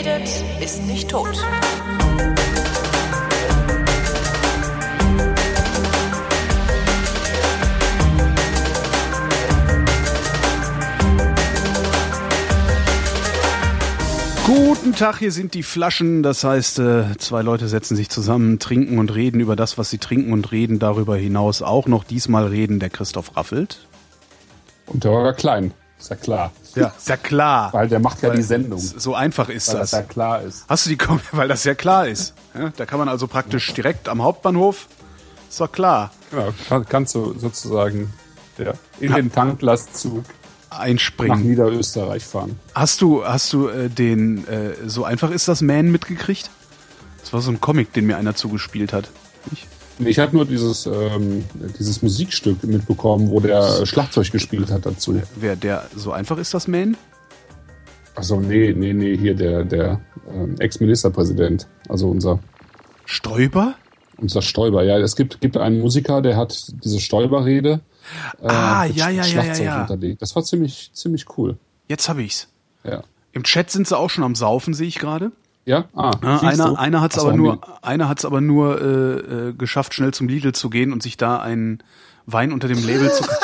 redet, ist nicht tot. Guten Tag, hier sind die Flaschen. Das heißt, äh, zwei Leute setzen sich zusammen, trinken und reden über das, was sie trinken und reden darüber hinaus auch noch. Diesmal reden der Christoph Raffelt. Und der Holger Klein, ist ja klar. Ja, ist ja klar. Weil der macht ja Weil die Sendung. So einfach ist Weil das. das ja klar ist. Hast du die, Kom- weil das ja klar ist. Ja, da kann man also praktisch direkt am Hauptbahnhof, ist doch klar, kann, kannst du sozusagen ja, in den Tanklastzug nach einspringen. Niederösterreich fahren. Hast du, hast du äh, den, äh, so einfach ist das Man mitgekriegt? Das war so ein Comic, den mir einer zugespielt hat. Ich? Ich habe nur dieses, ähm, dieses Musikstück mitbekommen, wo der Schlagzeug gespielt hat dazu. Wer der, so einfach ist das Man? Achso, nee, nee, nee, hier der, der ähm, Ex-Ministerpräsident, also unser, Stoiber? unser Stoiber. Ja, es gibt, gibt einen Musiker, der hat diese Stoiber-Rede äh, Ah, ja, ja, ja, ja, ja. hinterlegt. Das war ziemlich, ziemlich cool. Jetzt hab ich's. Ja. Im Chat sind sie auch schon am Saufen, sehe ich gerade. Ja? Ah, du? einer, einer hat's Ach so, aber nur, einer hat's aber nur äh, äh, geschafft, schnell zum Lidl zu gehen und sich da einen Wein unter dem Label zu.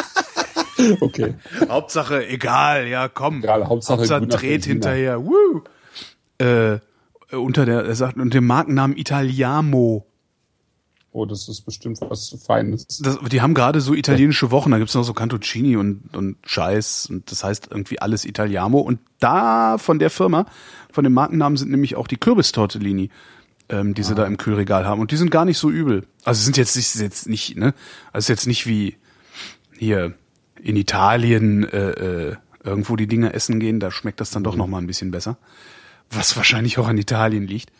Okay. Hauptsache, egal, ja, komm. Egal, Hauptsache grüner dreht hinterher. Woo! Äh, unter der, er sagt, unter dem Markennamen Italiamo. Oh, das ist bestimmt was Feines. Das, die haben gerade so italienische Wochen, da gibt's noch so Cantuccini und, und Scheiß und das heißt irgendwie alles Italiamo. Und da von der Firma, von dem Markennamen sind nämlich auch die Kürbistortellini, ähm, die sie da im Kühlregal haben. Und die sind gar nicht so übel. Also sind jetzt nicht, jetzt nicht, ne? Also ist jetzt nicht wie hier in Italien äh, äh, irgendwo die Dinge essen gehen, da schmeckt das dann doch noch mal ein bisschen besser. Was wahrscheinlich auch an Italien liegt.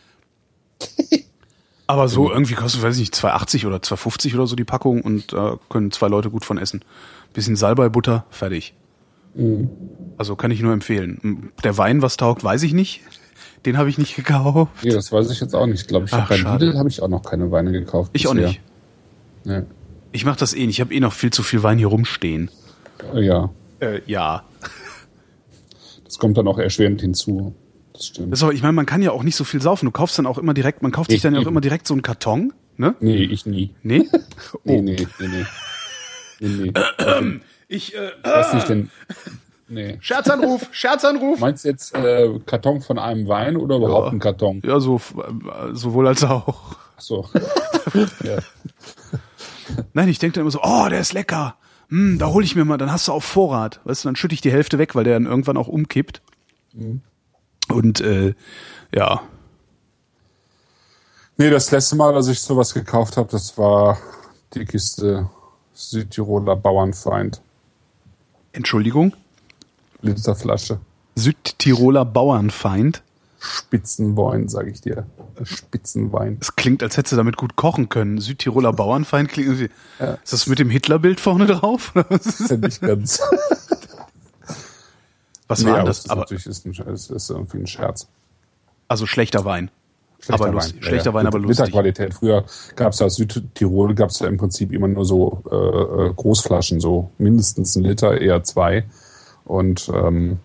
Aber so irgendwie kostet, weiß ich nicht, 2,80 oder 2,50 oder so die Packung und da können zwei Leute gut von essen. Bisschen Salbei-Butter, fertig. Also kann ich nur empfehlen. Der Wein, was taugt, weiß ich nicht. Den habe ich nicht gekauft. Nee, das weiß ich jetzt auch nicht. Ich glaube, ich Ach, hab bei. Lidl habe ich auch noch keine Weine gekauft. Ich auch bisher. nicht. Nee. Ich mache das eh nicht. Ich habe eh noch viel zu viel Wein hier rumstehen. Äh, Ja, Äh, ja. das kommt dann auch erschwerend hinzu. Das stimmt. Das ist aber, ich meine, man kann ja auch nicht so viel saufen. Du kaufst dann auch immer direkt, man kauft sich Ich dann ja auch immer direkt so einen Karton, ne? nee, ich nie. Nee? Nee, nee, nee, nee. Nee, nee. Ich, äh, Ich weiß nicht, denn. Nee. Scherzanruf, Scherzanruf. Meinst du jetzt äh, Karton von einem Wein oder überhaupt ein Karton? Ja, so, äh, sowohl als auch. Ach so. ja. Nein, ich denke dann immer so, oh, der ist lecker. Hm, da hole ich mir mal, dann hast du auf Vorrat. Weißt du, dann schütte ich die Hälfte weg, weil der dann irgendwann auch umkippt. Und äh, ja, Nee, das letzte Mal, dass ich sowas gekauft habe, das war die Kiste Südtiroler Bauernfeind. Entschuldigung, Literflasche. Südtiroler Bauernfeind. Spitzenwein, sag ich dir. Spitzenwein. Es klingt, als hättest du damit gut kochen können. Südtiroler Bauernfeind klingt irgendwie. Ist das mit dem Hitlerbild vorne drauf? Was ist- ja nicht ganz. Was Nee, war das das? ist Aber, natürlich ist, ein, ist, ist irgendwie ein Scherz. also schlechter Wein. Schlechter Aber lustig- schlechter Wein, aber lustig. Literqualität. Früher gab es ja aus Südtirol gab es ja im Prinzip immer nur so äh, äh, Großflaschen, so mindestens ein Liter, eher zwei. Und ähm,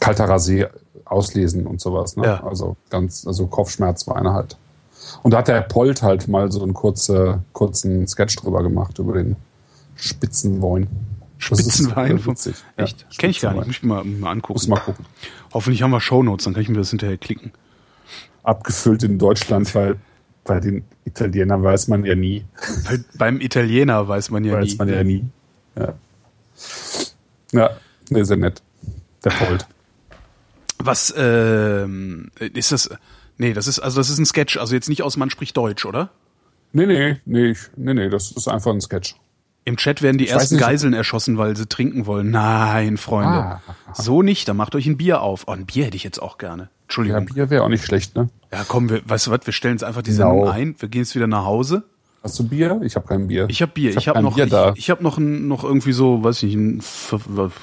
kalter Rasé auslesen und sowas. Ne? Ja. Also ganz, also Kopfschmerzweine halt. Und da hat der Polt halt mal so einen kurze, kurzen Sketch drüber gemacht über den Spitzenwein. Spitzenwein? äh, vom- witzig. Echt? Ja, Kenn ich gar nicht. Muss ich mal, mal angucken. Muss mal gucken. Hoffentlich haben wir Shownotes, dann kann ich mir das hinterher klicken. Abgefüllt in Deutschland, weil bei den Italienern weiß man ja nie. Weil beim Italiener weiß man ja weiß nie. man ja nie. Ja, ja nee, sehr nett. Der Polt. Was ähm, ist das? Nee, das ist also das ist ein Sketch, also jetzt nicht aus man spricht Deutsch, oder? Nee, nee, nee, nee, nee, das ist einfach ein Sketch. Im Chat werden die Ich ersten Geiseln erschossen, weil sie trinken wollen. Nein, Freunde. Ah. So nicht, dann macht euch ein Bier auf. Oh, ein Bier hätte ich jetzt auch gerne. Ja, Entschuldigung. Bier wäre auch nicht schlecht, ne? Ja, komm, wir, weißt du was, wir stellen jetzt einfach die Genau. Sendung ein. Wir gehen jetzt wieder nach Hause. Hast du Bier? Ich habe kein Bier. Ich habe Bier. Ich, hab habe kein noch, Bier ich, da. ich habe noch ein, noch irgendwie so, weiß ich nicht,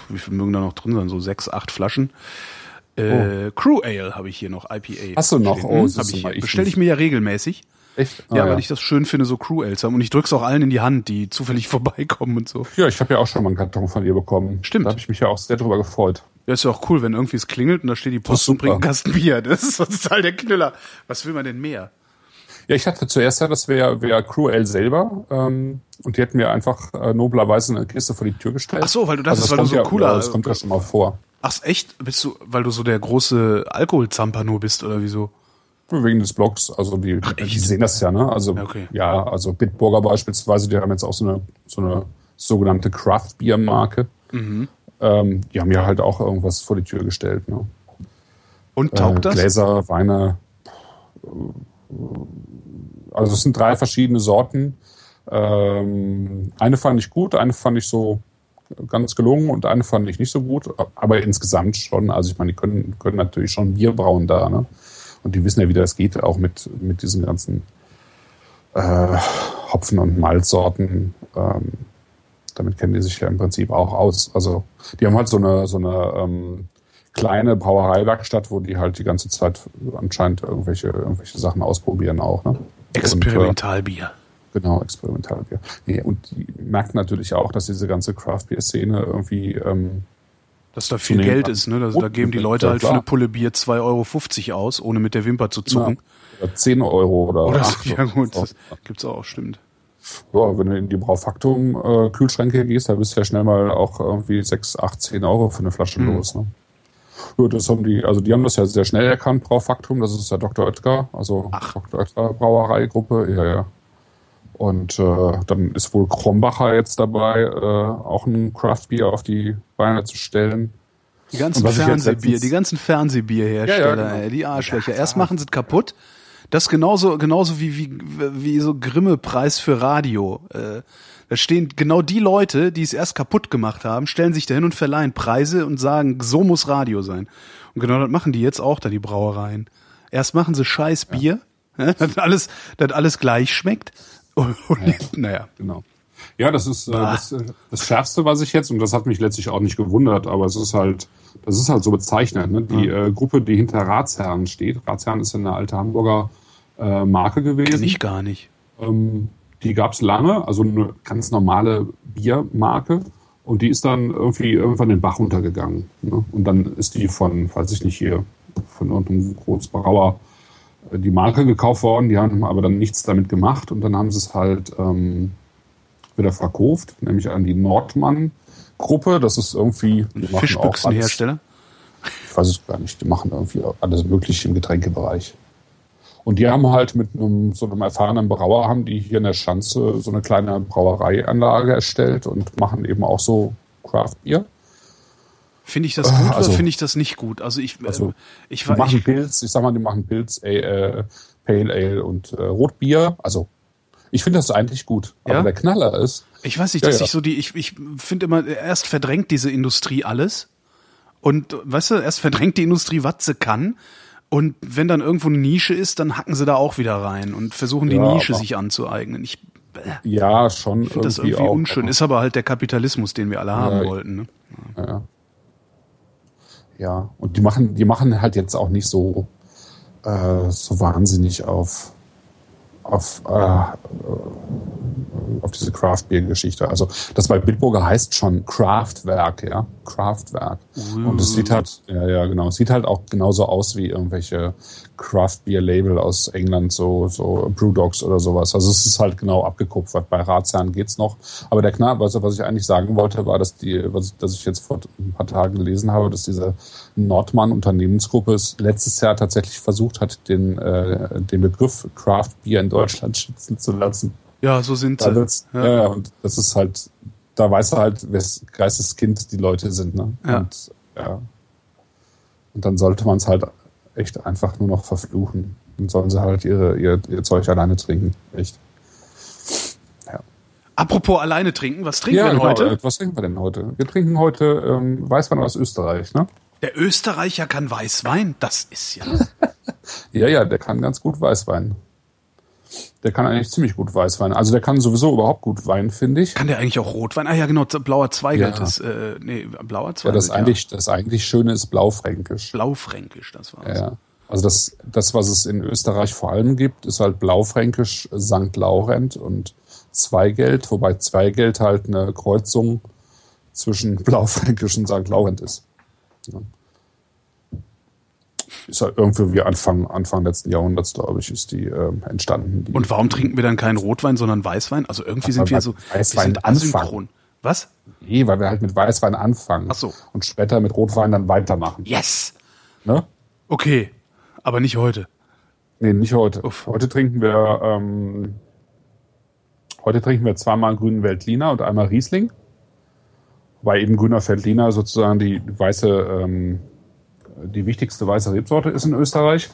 wie viel mögen da noch drin sein? So sechs, acht Flaschen. Äh, Crew Ale habe ich hier noch, IPA. Oh. Hast du noch? stehen. Oh, siehst hab ich hier. Bestelle ich mir ja regelmäßig. Echt? Ah, Ja, weil ich das schön finde, so Crew Ales haben. Und ich drück's auch allen in die Hand, die zufällig vorbeikommen und so. ja, ich habe ja auch schon mal einen Karton von ihr bekommen. Stimmt. Da habe ich mich ja auch sehr drüber gefreut. Ja, ist ja auch cool, wenn irgendwie es klingelt und da steht die Post und bringt einen Kasten Bier. Das ist total der Knüller. Was will man denn mehr? Ja, ich hatte zuerst ja, das wäre wär Cruel selber. Ähm, und die hätten mir einfach äh, noblerweise eine Kiste vor die Tür gestellt. Ach so, weil du das, also weil du so ja, cooler. Das kommt ja schon mal vor. Ach echt? Bist du, weil du so der große Alkoholzamper nur bist oder wieso? Wegen des Blogs, also die, Ach, die sehen das ja, ne? Also Okay. ja, also Bitburger beispielsweise, die haben jetzt auch so eine so eine sogenannte Craft Beer Marke. Mhm. Ähm, die haben ja halt auch irgendwas vor die Tür gestellt, ne? Und taugt äh, das? Gläser, Weine. Also es sind drei verschiedene Sorten. Ähm, eine fand ich gut, eine fand ich so ganz gelungen und eine fand ich nicht so gut, aber insgesamt schon. Also ich meine, die können, können natürlich schon Bier brauen da, ne? Und die wissen ja, wie das geht, auch mit, mit diesen ganzen äh, Hopfen- und Malzsorten. Ähm, damit kennen die sich ja im Prinzip auch aus. Also die haben halt so eine, so eine ähm, kleine Brauereiwerkstatt, wo die halt die ganze Zeit anscheinend irgendwelche, irgendwelche Sachen ausprobieren auch. Ne? Und, Experimentalbier. äh, genau, Experimentalbier. Nee, und die merken natürlich auch, dass diese ganze Craft-Bier-Szene irgendwie ähm, Dass da viel Geld ist, ne? Also, da geben die ja, Leute halt für eine Pulle Bier 2,50 Euro aus, ohne mit der Wimper zu zucken. ja, 10 Euro oder, Oder so, 8 ja gut, das gibt's auch, stimmt. Ja, wenn du in die Braufaktum-Kühlschränke gehst, da bist du ja schnell mal auch irgendwie 6, 8, 10 Euro für eine Flasche Mhm. los. Ne? Ja, das haben die, also die haben das ja sehr schnell erkannt, Braufaktum, das ist ja Dr. Oetker, also Ach. Dr. Oetker Brauereigruppe, ja, ja. Und äh, dann ist wohl Krombacher jetzt dabei, äh, auch ein Craft-Bier auf die Beine zu stellen. Die ganzen Fernsehbier, die ganzen Fernsehbierhersteller, Ja, ja, genau. die Arschlöcher. Erst machen sie es kaputt. Das genauso, genauso wie, wie, wie so Grimme-Preis für Radio. Äh, da stehen genau die Leute, die es erst kaputt gemacht haben, stellen sich dahin und verleihen Preise und sagen, so muss Radio sein. Und genau das machen die jetzt auch da, die Brauereien. Erst machen sie scheiß Bier, ja. das alles, das alles gleich schmeckt. Und, und naja. Genau. Ja, das ist äh, Bah. das, äh, das Schärfste, was ich jetzt, und das hat mich letztlich auch nicht gewundert, aber es ist halt, das ist halt so bezeichnend. Ne? Die äh, Gruppe, die hinter Ratsherren steht, Ratsherren ist ja eine alte Hamburger äh, Marke gewesen. Ich gar nicht. Ähm, die gab es lange, also eine ganz normale Biermarke. Und die ist dann irgendwie irgendwann den Bach runtergegangen. Ne? Und dann ist die von, weiß ich nicht hier, von irgendeinem Großbrauer die Marke gekauft worden. Die haben aber dann nichts damit gemacht. Und dann haben sie es halt ähm, wieder verkauft, nämlich an die Nordmann-Gruppe. Das ist irgendwie Fischbüchsenhersteller. ich weiß es gar nicht, die machen irgendwie alles Mögliche im Getränkebereich. Und die haben halt mit einem so einem erfahrenen Brauer, haben die hier in der Schanze so eine kleine Brauereianlage erstellt und machen eben auch so Craft Beer. Finde ich das gut Also- oder finde ich das nicht gut? Also ich, Also, äh, ich Die machen ich, Pilz, ich sag mal, die machen Pilz, äh, Pale Ale und äh, Rotbier. Also ich finde das eigentlich gut. Aber Ja? der Knaller ist, ich weiß nicht, dass ja. ich so die, ich, ich finde immer, erst verdrängt diese Industrie alles und, weißt du, erst verdrängt die Industrie, was sie kann und wenn dann irgendwo eine Nische ist, dann hacken sie da auch wieder rein und versuchen die Nische sich anzueignen. Ich ja, schon finde das irgendwie auch, unschön. Ist aber halt der Kapitalismus, den wir alle haben wollten. Ne? Ja. Ja, und die machen, die machen halt jetzt auch nicht so, äh, so wahnsinnig auf, auf, äh, auf diese Craft Beer Geschichte. Also das bei Bitburger heißt schon Kraftwerk, ja, Kraftwerk. Und es sieht halt, ja, ja, genau, es sieht halt auch genauso aus wie irgendwelche Craft Beer Label aus England, so, so Brewdogs oder sowas. Also es ist halt genau abgekupfert. Bei Ratsherren geht's noch. Aber der Knall, was, was ich eigentlich sagen wollte, war, dass die, was, dass ich jetzt vor ein paar Tagen gelesen habe, dass diese Nordmann Unternehmensgruppe es letztes Jahr tatsächlich versucht hat, den, äh, den Begriff Craft Beer in Deutschland schützen zu lassen. Ja, so sind sie. ja. ja, und das ist halt, da weiß er halt, wes Geisteskind die Leute sind, ne? Ja. Und, ja. Und dann sollte man es halt echt einfach nur noch verfluchen. Dann sollen sie halt ihre, ihr, ihr Zeug alleine trinken. Echt. Apropos alleine trinken, was trinken Ja, wir denn genau. heute? Äh, Was trinken wir denn heute? Wir trinken heute ähm, Weißwein aus Österreich, ne? Der Österreicher kann Weißwein, das ist ja. Ja, ja, der kann ganz gut Weißwein. Der kann eigentlich ziemlich gut Weißwein. Also der kann sowieso überhaupt gut Wein, finde ich. Kann der eigentlich auch Rotwein? Ah ja, genau, blauer Zweigelt Ja. ist, äh, nee, blauer Ja, Zweigelt. das eigentlich, das eigentlich Schöne ist Blaufränkisch. Blaufränkisch, das war Ja. Also das, das, was es in Österreich vor allem gibt, ist halt Blaufränkisch, St. Laurent und Zweigeld, wobei Zweigeld halt eine Kreuzung zwischen Blaufränkisch und St. Laurent ist. Ja. Ist halt irgendwie wie Anfang, Anfang letzten Jahrhunderts, glaube ich, ist die ähm, entstanden. Die Und warum trinken wir dann keinen Rotwein, sondern Weißwein? Also irgendwie sind weil wir so Weißwein wir sind asynchron. Was? Nee, weil wir halt mit Weißwein anfangen. Ach so. Und später mit Rotwein dann weitermachen. Yes. Ne? Okay, aber nicht heute. Nee, nicht heute. Uff. Heute trinken wir ähm, heute trinken wir zweimal grünen Veltliner und einmal Riesling. Wobei eben grüner Veltliner sozusagen die weiße, ähm, die wichtigste weiße Rebsorte ist in Österreich.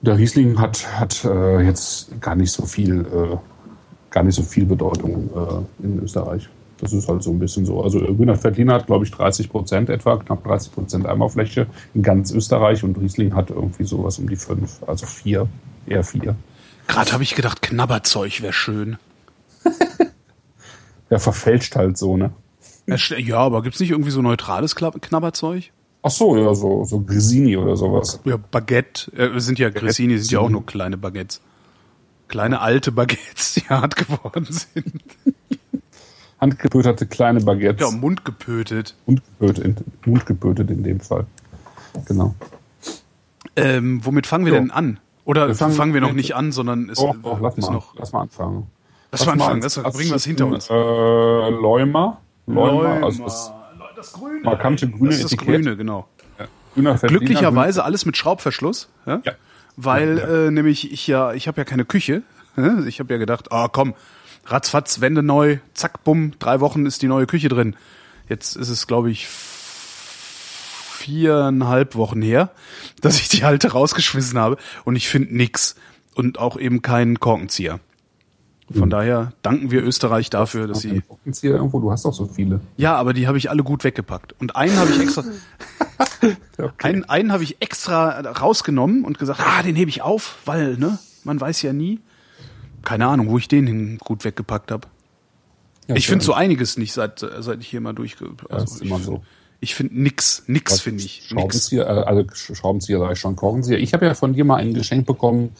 Der Riesling hat, hat äh, jetzt gar nicht so viel, äh, gar nicht so viel Bedeutung äh, in Österreich. Das ist halt so ein bisschen so. Also äh, grüner Veltliner hat, glaube ich, 30 Prozent etwa, knapp 30 Prozent Eimerfläche in ganz Österreich und Riesling hat irgendwie sowas um die fünf, also vier, eher vier. Gerade habe ich gedacht, Knabberzeug wäre schön. Der verfälscht halt so, ne? Ja, Ja, aber gibt's nicht irgendwie so neutrales Knabberzeug? Ach so, ja, so, so Grisini oder sowas. Ja, Baguette. Äh, sind ja Grissini, sind ja auch nur kleine Baguettes. Kleine alte Baguettes, die hart geworden sind. Handgepöterte kleine Baguettes. Ja, mundgepötet. Mundgepötet, in, mundgepötet in dem Fall. Genau. Ähm, womit fangen wir Ja. denn an? Oder Wir fangen, fangen wir noch nicht an, sondern es Doch, doch, lass ist mal, noch. lass mal anfangen. Lass mal anfangen, das als bringen wir es hinter uns. Äh, Läumer. Läumer, also das das Grüne. markante grüne das ist das Etikett. Grüne, genau. Veltliner, Glücklicherweise alles mit Schraubverschluss, ja? Ja. weil Ja, ja. Äh, nämlich ich ja, ich habe ja keine Küche. Ich habe ja gedacht, ah komm, ratzfatz, Wände neu, zack, bumm, drei Wochen ist die neue Küche drin. Jetzt ist es, glaube ich, viereinhalb Wochen her, dass ich die alte rausgeschmissen habe und ich finde nix und auch eben keinen Korkenzieher. Von daher danken wir Österreich dafür, dass sie hier irgendwo, du hast doch so viele. ja, aber die habe ich alle gut weggepackt. Und einen habe ich extra, einen, einen habe ich extra rausgenommen und gesagt, ah, den hebe ich auf, weil, ne, man weiß ja nie. Keine Ahnung, wo ich den hin gut weggepackt habe. Ja, ich finde so einiges nicht, seit, seit ich hier mal durch. Also ist immer ich, so. ich finde nix, nix finde ich. Nix. Schraubenzieher, äh, also Sch- Schraubenzieher sag ich schon, Korkenzieher. Ich habe ja von dir mal ein Geschenk bekommen,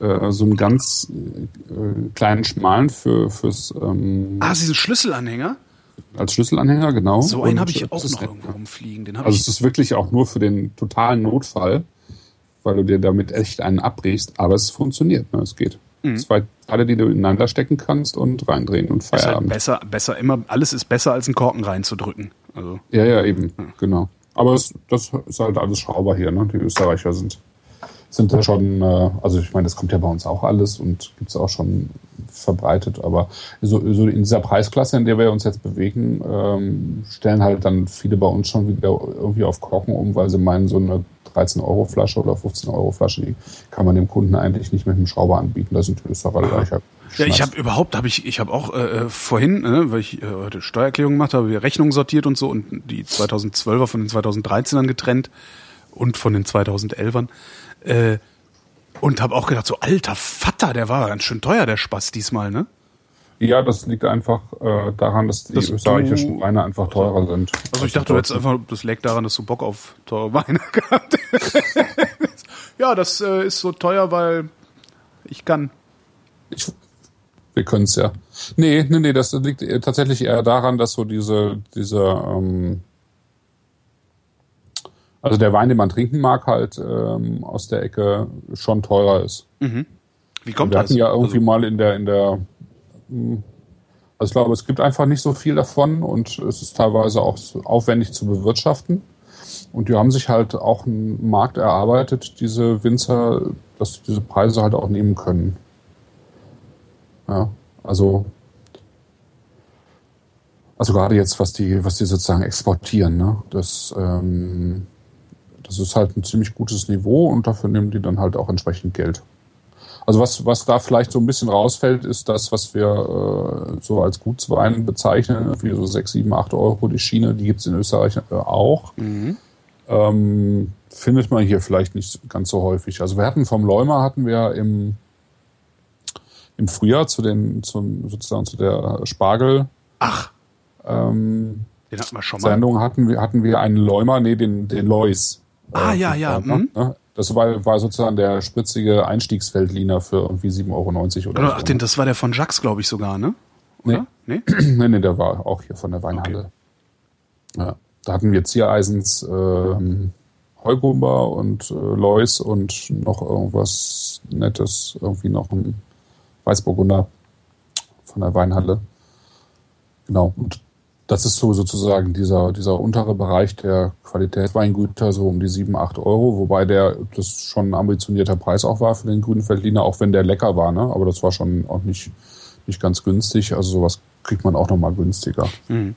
äh, so einen ganz äh, kleinen schmalen für fürs ähm, Ah, diesen Schlüsselanhänger? als Schlüsselanhänger, genau. So einen habe ich auch noch irgendwo rumfliegen. Den Also es ist wirklich auch nur für den totalen Notfall, weil du dir damit echt einen abbrichst, aber es funktioniert, ne? es geht. Mhm. Zwei Teile, die du ineinander stecken kannst und reindrehen und Ist halt Feierabend. besser, besser, immer, alles ist besser als einen Korken reinzudrücken. Also. Ja, ja, eben, genau. Aber es, das ist halt alles Schrauber hier, ne? Die Österreicher sind, sind da schon, äh, also ich meine, das kommt ja bei uns auch alles und gibt's auch schon verbreitet, aber so, so in dieser Preisklasse, in der wir uns jetzt bewegen, ähm, stellen halt dann viele bei uns schon wieder irgendwie auf Korken um, weil sie meinen, so eine 13-Euro-Flasche oder 15-Euro-Flasche, die kann man dem Kunden eigentlich nicht mit einem Schrauber anbieten. Da sind Österreicher. Ja, ich habe überhaupt, habe ich, ich habe auch äh, vorhin, äh, weil ich äh, heute Steuererklärung gemacht habe, wir Rechnungen sortiert und so und die 2012er von den 2013ern getrennt und von den 2011ern äh, und habe auch gedacht, so alter Vater, der war ganz schön teuer, der Spaß diesmal, ne? Ja, das liegt einfach äh, daran, dass die Dass österreichischen Weine einfach teurer sind. Also ich dachte, du hättest einfach, das lag daran, dass du Bock auf teure Weine gehabt. Ja, das äh, ist so teuer, weil ich kann. Ich, wir können es ja. Nee, nee, nee, das liegt eher- tatsächlich eher daran, dass so diese, diese, ähm, also der Wein, den man trinken mag, halt ähm, aus der Ecke schon teurer ist. Wie kommt Wir das? hatten ja irgendwie also, mal in der, in der, hm, also ich glaube, es gibt einfach nicht so viel davon und es ist teilweise auch aufwendig zu bewirtschaften. Und die haben sich halt auch einen Markt erarbeitet, diese Winzer, dass sie diese Preise halt auch nehmen können. Ja, also, also gerade jetzt, was die, was die sozusagen exportieren, ne, das, ähm, das ist halt ein ziemlich gutes Niveau und dafür nehmen die dann halt auch entsprechend Geld. Also was, was da vielleicht so ein bisschen rausfällt, ist das, was wir äh, so als Gutswein bezeichnen, wie so 6, 7, 8 Euro die Schiene, die gibt's in Österreich äh, auch. Ähm, findet man hier vielleicht nicht ganz so häufig. Also wir hatten vom Leumer hatten wir im, im Frühjahr zu den, zum, sozusagen zu der Spargel ach, ähm, den hatten wir schon mal. Sendung hatten wir, hatten wir einen Leumer, nee, den, den Lois. Ah, ja, ja, mhm. Ne? Das war, war sozusagen der spritzige Einstiegsfeldliner für irgendwie 7,90 Euro oder Oder, ach, so. den, das war der von Jacques, glaube ich sogar, ne? Oder? Nee? nee, nee, der war auch hier von der Weinhandel. Ja. da hatten wir Ziereisens, ähm, Heugumber und äh, Lois und noch irgendwas Nettes, irgendwie noch ein Weißburgunder von der Weinhalle. Genau. Und das ist so sozusagen dieser, dieser untere Bereich der Qualitätsweingüter, so um die 7, 8 Euro, wobei der das schon ein ambitionierter Preis auch war für den grünen Veltliner, auch wenn der lecker war, ne? Aber das war schon auch nicht, nicht ganz günstig. Also sowas kriegt man auch nochmal günstiger. Mhm.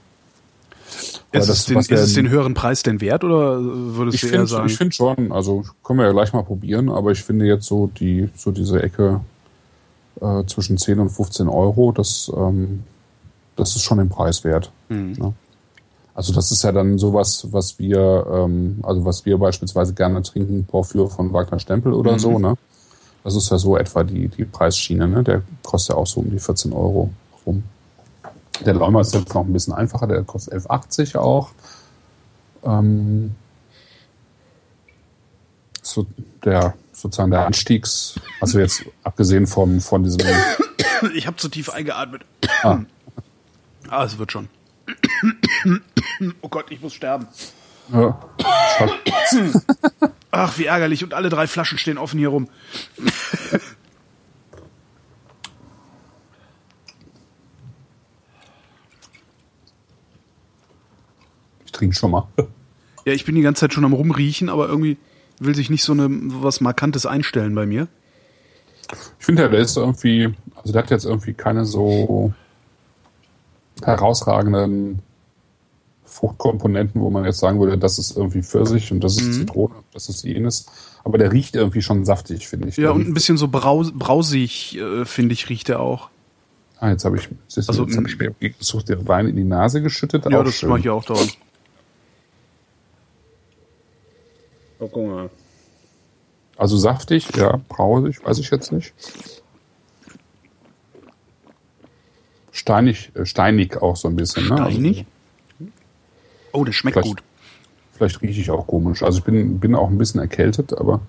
Ist, das, es den, ist es den höheren Preis denn wert oder würdest ich du find, eher sagen? Ich finde schon, also können wir ja gleich mal probieren, aber ich finde jetzt so die, so diese Ecke äh, zwischen 10 und 15 Euro, das, ähm, das ist schon den Preis wert. Mhm. Ne? Also das ist ja dann sowas, was wir, ähm, also was wir beispielsweise gerne trinken, Porphyr von Wagner Stempel oder mhm. so, ne? Das ist ja so etwa die, die Preisschiene, ne? Der kostet ja auch so um die 14 Euro rum. Der Läumer ist jetzt noch ein bisschen einfacher, der kostet 11,80 auch. Ähm, so der sozusagen der Anstiegs, also jetzt abgesehen vom, von diesem. Ich habe zu tief eingeatmet. Ah. Ah, es wird schon. oh Gott, ich muss sterben. Ja, Ach, wie ärgerlich. Und alle drei Flaschen stehen offen hier rum. trinke schon mal. Ja, ich bin die ganze Zeit schon am rumriechen, aber irgendwie will sich nicht so eine was Markantes einstellen bei mir. Ich finde der ist irgendwie, also der hat jetzt irgendwie keine so herausragenden Fruchtkomponenten, wo man jetzt sagen würde, das ist irgendwie Pfirsich und das ist mhm. Zitrone, das ist jenes. Aber der riecht irgendwie schon saftig, finde ich. Ja, und ein bisschen so braus, brausig, äh, finde ich, riecht er auch. Ah, jetzt habe ich, also, jetzt hab ich mir gesucht, den Wein in die Nase geschüttet. Ja, das mache ich auch dauernd. Oh, guck mal. Also saftig, ja, brausig, weiß ich jetzt nicht. Steinig, äh, steinig auch so ein bisschen. Ne? Steinig? Also, oh, das schmeckt vielleicht, gut. Vielleicht rieche ich auch komisch. Also ich bin, bin auch ein bisschen erkältet, aber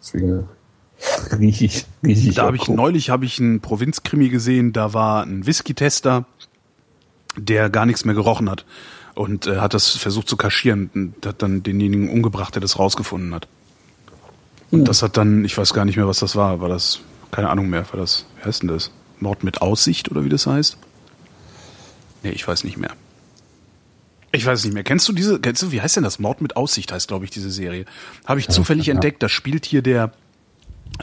deswegen rieche ich, riech ich Da habe ich neulich habe ich einen Provinzkrimi gesehen, da war ein Whisky-Tester, der gar nichts mehr gerochen hat und äh, hat das versucht zu kaschieren und hat dann denjenigen umgebracht, der das rausgefunden hat. Und das hat dann, ich weiß gar nicht mehr, was das war, war das, keine Ahnung mehr, war das, wie heißt denn das? Mord mit Aussicht oder wie das heißt? Nee, ich weiß nicht mehr. Ich weiß nicht mehr. Kennst du diese, kennst du, wie heißt denn das? Mord mit Aussicht heißt, glaube ich, diese Serie. Habe ich ja, zufällig ja. entdeckt. Da spielt hier der,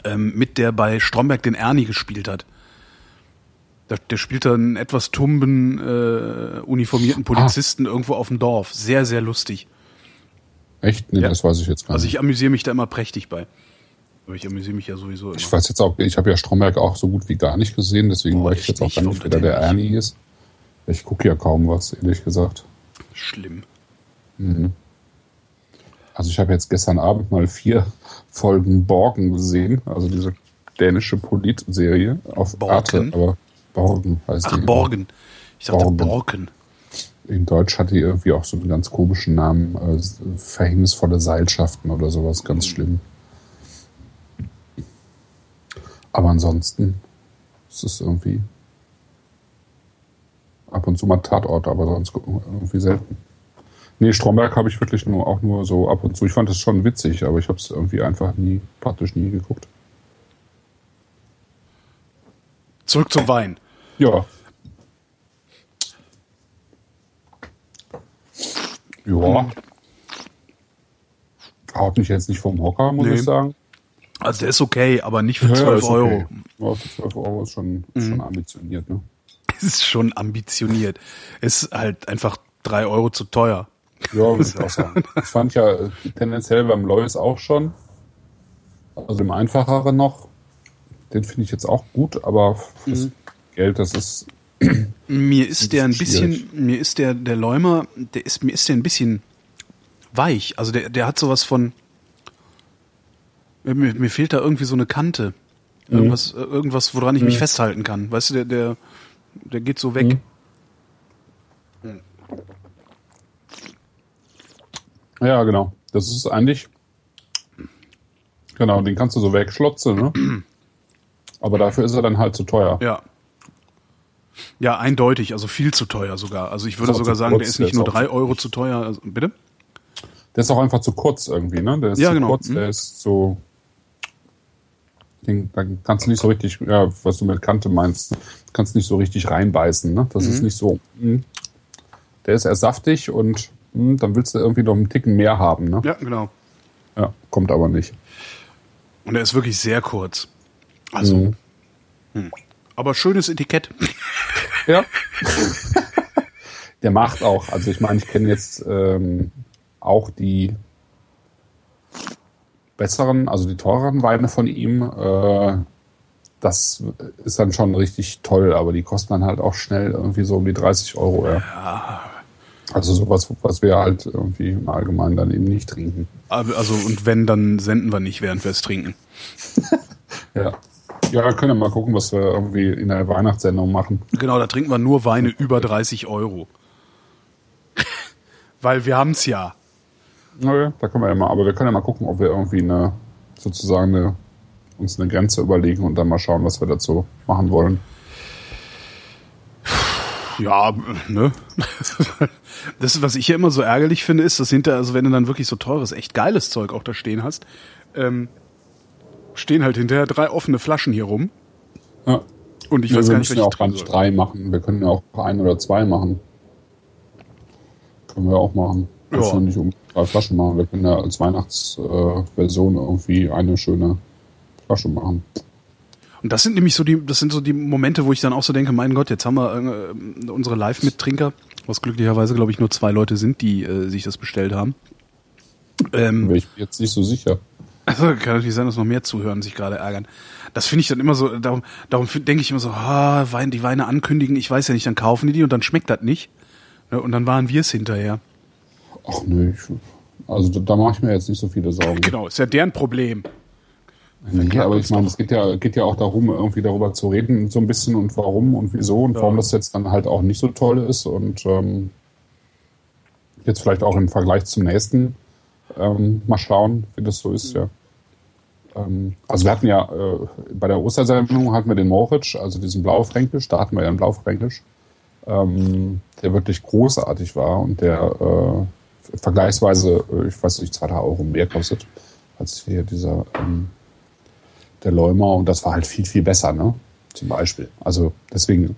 ähm, mit der bei Stromberg den Ernie gespielt hat. Der, der spielt da einen etwas tumben, äh, uniformierten ah. Polizisten ah. irgendwo auf dem Dorf. Sehr, sehr lustig. Echt? Nee, ja. das weiß ich jetzt gar nicht. Also ich amüsiere mich da immer prächtig bei. Aber ich amüsiere mich ja sowieso immer. Ich weiß jetzt auch, ich habe ja Stromberg auch so gut wie gar nicht gesehen, deswegen Boah, weiß ich jetzt auch gar nicht, wer der Ernie ist. Ich gucke ja kaum was, ehrlich gesagt. Schlimm. Mhm. Also ich habe jetzt gestern Abend mal vier Folgen Borgen gesehen, also diese dänische Polit-Serie auf Borgen? Arte, aber Borgen heißt Ach, die. Borgen. Ich dachte Borgen. Borken. In Deutsch hat die irgendwie auch so einen ganz komischen Namen. Äh, verhängnisvolle Seilschaften oder sowas, ganz mhm. schlimm. Aber ansonsten ist es irgendwie ab und zu mal Tatort, aber sonst irgendwie selten. Nee, Stromberg habe ich wirklich nur auch nur so ab und zu. Ich fand es schon witzig, aber ich habe es irgendwie einfach nie, praktisch nie geguckt. Zurück zum Wein. Ja. Ja. Hm. Haut mich jetzt nicht vom Hocker, muss nee. ich sagen. Also der ist okay, aber nicht für ja, 12 okay. Euro. Ja, für 12 Euro ist schon, ist mhm. schon ambitioniert, ne? Ist schon ambitioniert. Ist halt einfach 3 Euro zu teuer. Ja, würde ich auch sagen. Ich fand ja tendenziell beim Lois auch schon. Also dem einfacheren noch. Den finde ich jetzt auch gut, aber mhm. Geld, das ist. Mir ist der ein bisschen, mir ist der, der Läumer, der ist, mir ist der ein bisschen weich. Also der, der hat sowas von, mir, mir fehlt da irgendwie so eine Kante. Mhm. Irgendwas, mhm. irgendwas, woran ich mich mhm. festhalten kann. Weißt du, der, der, der geht so weg. Mhm. Ja, genau. Das ist eigentlich, genau, den kannst du so wegschlotzen, ne? Aber dafür ist er dann halt zu teuer. Ja. Ja, eindeutig, also viel zu teuer sogar. Also ich würde Ist sogar zu sagen, kurz, der ist der nicht ist nur auch drei zu Euro zu teuer. Also, bitte? Der ist auch einfach zu kurz irgendwie, ne? Der ist Ja, zu genau. kurz, Mhm. der ist so. Den, da kannst du nicht so richtig, ja, was du mit Kante meinst, kannst nicht so richtig reinbeißen, ne? Das Mhm. ist nicht so. mh. Der ist eher saftig und mh, dann willst du irgendwie noch einen Ticken mehr haben, ne? Ja, genau. Ja, kommt aber nicht. Und er ist wirklich sehr kurz. Also, Mhm. hm. aber schönes Etikett. Ja. Der macht auch, also ich meine, ich kenne jetzt ähm, auch die besseren, also die teureren Weine von ihm. Äh, das ist dann schon richtig toll, aber die kosten dann halt auch schnell irgendwie so um die 30 Euro. Ja. Also sowas, was wir halt irgendwie im Allgemeinen dann eben nicht trinken. Also, und wenn, dann senden wir nicht, während wir es trinken. Ja. Ja, wir können ja mal gucken, was wir irgendwie in der Weihnachtssendung machen. Genau, da trinken wir nur Weine über 30 Euro. Weil wir haben's ja. Naja, da können wir ja mal, aber wir können ja mal gucken, ob wir irgendwie eine, sozusagen eine, uns eine Grenze überlegen und dann mal schauen, was wir dazu machen wollen. Ja, ne? Das, was ich ja immer so ärgerlich finde, ist, dass hinter, also wenn du dann wirklich so teures, echt geiles Zeug auch da stehen hast, ähm, stehen halt hinterher drei offene Flaschen hier rum. Ja. Und ich Ja, weiß wir gar nicht, müssen ja welche auch gar nicht drei machen. Wir können ja auch ein oder zwei machen. Können wir auch machen. Wir Ja. müssen ja nicht um drei Flaschen machen. Wir können ja als Weihnachtsversion Version irgendwie eine schöne Flasche machen. Und das sind nämlich so die, das sind so die Momente, wo ich dann auch so denke, mein Gott, jetzt haben wir äh, unsere Live-Mittrinker, was glücklicherweise, glaube ich, nur zwei Leute sind, die äh, sich das bestellt haben. Ähm, Bin ich mir jetzt nicht so sicher. Also kann natürlich sein, dass noch mehr zuhören und sich gerade ärgern. Das finde ich dann immer so, darum, darum denke ich immer so, ah, Wein, die Weine ankündigen, ich weiß ja nicht, dann kaufen die die und dann schmeckt das nicht. Ne, Und dann waren wir es hinterher. Ach nö, ich, also da, da mache ich mir jetzt nicht so viele Sorgen. Genau, ist ja deren Problem. Nee, aber ich meine, es geht ja, geht ja auch darum, irgendwie darüber zu reden, so ein bisschen und warum und wieso und warum das jetzt dann halt auch nicht so toll ist und ähm, jetzt vielleicht auch im Vergleich zum nächsten ähm, mal schauen, wie das so ist, ja. Ähm, also wir hatten ja äh, bei der Ostersendung hatten wir den Moritz, also diesen Blaufränkisch, da hatten wir ja einen Blaufränkisch, ähm, der wirklich großartig war und der äh, vergleichsweise, äh, ich weiß nicht, zwei drei Euro mehr kostet als hier dieser ähm, der Leumer und das war halt viel, viel besser, ne? Zum Beispiel. Also deswegen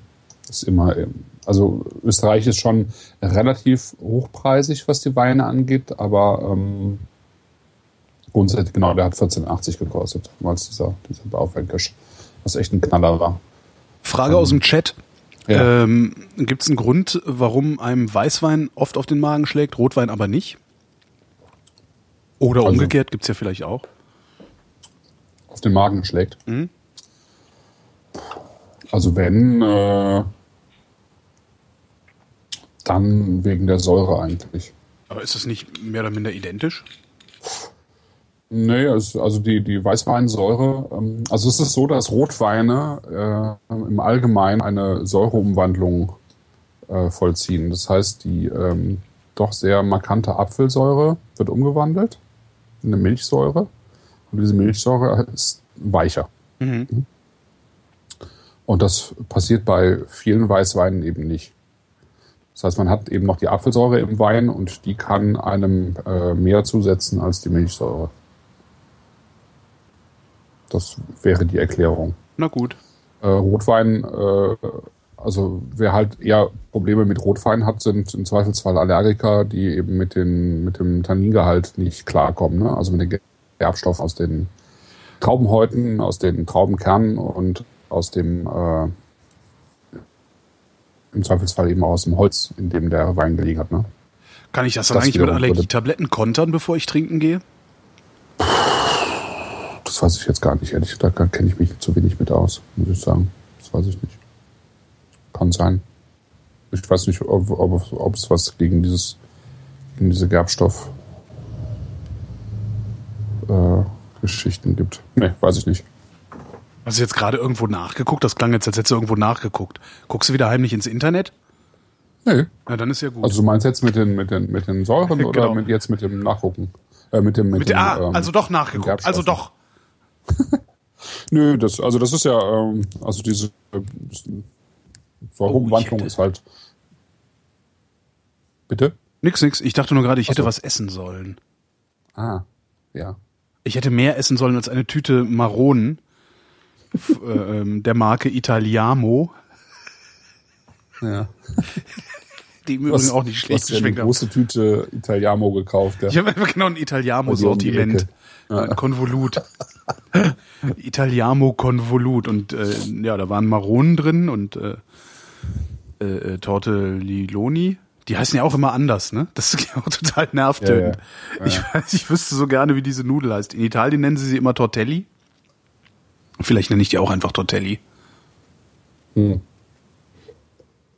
ist immer, ähm, also Österreich ist schon relativ hochpreisig, was die Weine angeht, aber ähm, grundsätzlich, genau, der hat 14,80 gekostet, als dieser, dieser Baufränkisch, was echt ein Knaller war. Frage aus dem Chat. Ja. Ähm, Gibt es einen Grund, warum einem Weißwein oft auf den Magen schlägt, Rotwein aber nicht? Oder Also- umgekehrt gibt's ja vielleicht auch. Auf den Magen schlägt. Mhm. Also wenn, äh, dann wegen der Säure eigentlich. Aber ist es nicht mehr oder minder identisch? Nee, es, also die, die Weißweinsäure, ähm, also es ist so, dass Rotweine äh, im Allgemeinen eine Säureumwandlung äh, vollziehen. Das heißt, die ähm, doch sehr markante Apfelsäure wird umgewandelt in eine Milchsäure. Und diese Milchsäure ist weicher. Mhm. Und das passiert bei vielen Weißweinen eben nicht. Das heißt, man hat eben noch die Apfelsäure im Wein und die kann einem äh, mehr zusetzen als die Milchsäure. Das wäre die Erklärung. Na gut. Äh, Rotwein, äh, also wer halt eher Probleme mit Rotwein hat, sind im Zweifelsfall Allergiker, die eben mit, den, mit dem Tanningehalt nicht klarkommen. Ne? Also mit dem Gerbstoff aus den Traubenhäuten, aus den Traubenkernen und aus dem äh, im Zweifelsfall eben aus dem Holz, in dem der Wein gelegen hat. Ne? Kann ich das dann Das eigentlich mit Allergietabletten kontern, bevor ich trinken gehe? Das weiß ich jetzt gar nicht, ehrlich gesagt, da kenne ich mich zu wenig mit aus, muss ich sagen. Das weiß ich nicht. Kann sein. Ich weiß nicht, ob, ob, ob es was gegen dieses, gegen diese Gerbstoff äh, Geschichten gibt. Nee, weiß ich nicht. Hast du jetzt gerade irgendwo nachgeguckt? Das klang jetzt, als hättest du irgendwo nachgeguckt. Guckst du wieder heimlich ins Internet? Nee. Na, dann ist ja gut. Also du meinst jetzt mit den, mit den, mit den Säuren oder Genau. mit, jetzt mit dem Nachgucken? Äh, mit dem, mit, Mit dem, ah, ähm, also doch nachgeguckt. Also doch. Nö, das, also das ist ja, ähm, also diese, äh, Säureumwandlung Oh, hätte- ist halt. Bitte? Nix, nix. Ich dachte nur gerade, ich hätte Ach so. was essen sollen. Ah, ja. Ich hätte mehr essen sollen als eine Tüte Maronen äh, ähm, der Marke Italiamo, ja. Die im Übrigen auch nicht schlecht ja geschmeckt haben. große Tüte Italiamo gekauft. Ja. Ich habe einfach genau ein die Italiamo-Sortiment. Ecke. Ein Konvolut. Italiamo-Konvolut. Und äh, ja, da waren Maronen drin und äh, äh, äh, Tortelloni. Die heißen ja auch immer anders, ne? Das ist ja auch total nervtötend. Ja, ja. Ich weiß, ich wüsste so gerne, wie diese Nudel heißt. In Italien nennen sie sie immer Tortelli. Vielleicht nenne ich die auch einfach Tortelli. Hm.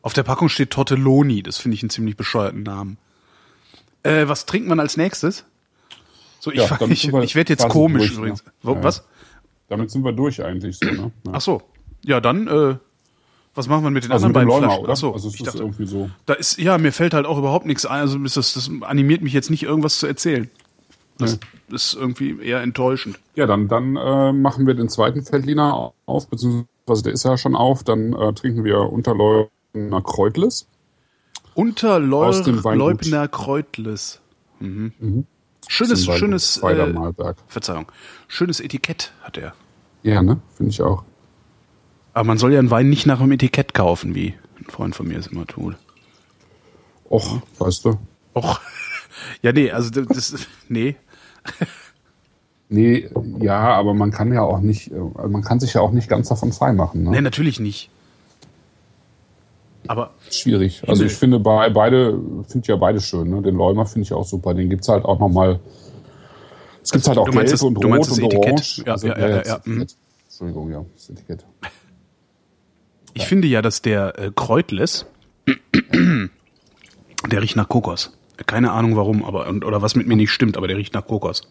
Auf der Packung steht Tortelloni. Das finde ich einen ziemlich bescheuerten Namen. Äh, was trinkt man als nächstes? So, ich, Ja, ich, ich werde jetzt komisch durch, übrigens. ne? Wo, Ja. Was? Damit sind wir durch eigentlich so, ne? Ja. Ach so. Ja, dann, äh, was machen wir mit den also mit anderen dem beiden Leuma, Flaschen? Ach so, also ich dachte, irgendwie so. da ist, ja, mir fällt halt auch überhaupt nichts ein. Also das, das animiert mich jetzt nicht, irgendwas zu erzählen. Das ist irgendwie eher enttäuschend. Ja, dann, dann äh, machen wir den zweiten Feldliner auf, beziehungsweise der ist ja schon auf. Dann äh, trinken wir Unterleuner Kreutles. Unter Aus dem Weingut. Leubner Kreutles. Mhm. Schönes, Zum schönes, Zweider äh. Verzeihung, schönes Etikett hat er. Ja, ne? Finde ich auch. Aber man soll ja einen Wein nicht nach dem Etikett kaufen, wie ein Freund von mir es immer tut. Och, weißt du. Och. Ja, nee, also das, nee. Nee, ja, aber man kann ja auch nicht, äh, man kann sich ja auch nicht ganz davon freimachen. Ne? Nee, natürlich nicht. Aber Schwierig. Also ich finde bei beide, finde ja beide schön. Ne? Den Leumer finde ich auch super. Den gibt's halt auch nochmal. Es gibt halt auch Du meinst gelb das- und du rot meinst das und Etikett? orange. Ja, also, ja, ja, ja, das ja, Etikett. Entschuldigung, ja, das Etikett. ich finde ja, dass der äh, Kreutles, der riecht nach Kokos. Keine Ahnung warum, aber und, oder was mit mir nicht stimmt, aber der riecht nach Kokos.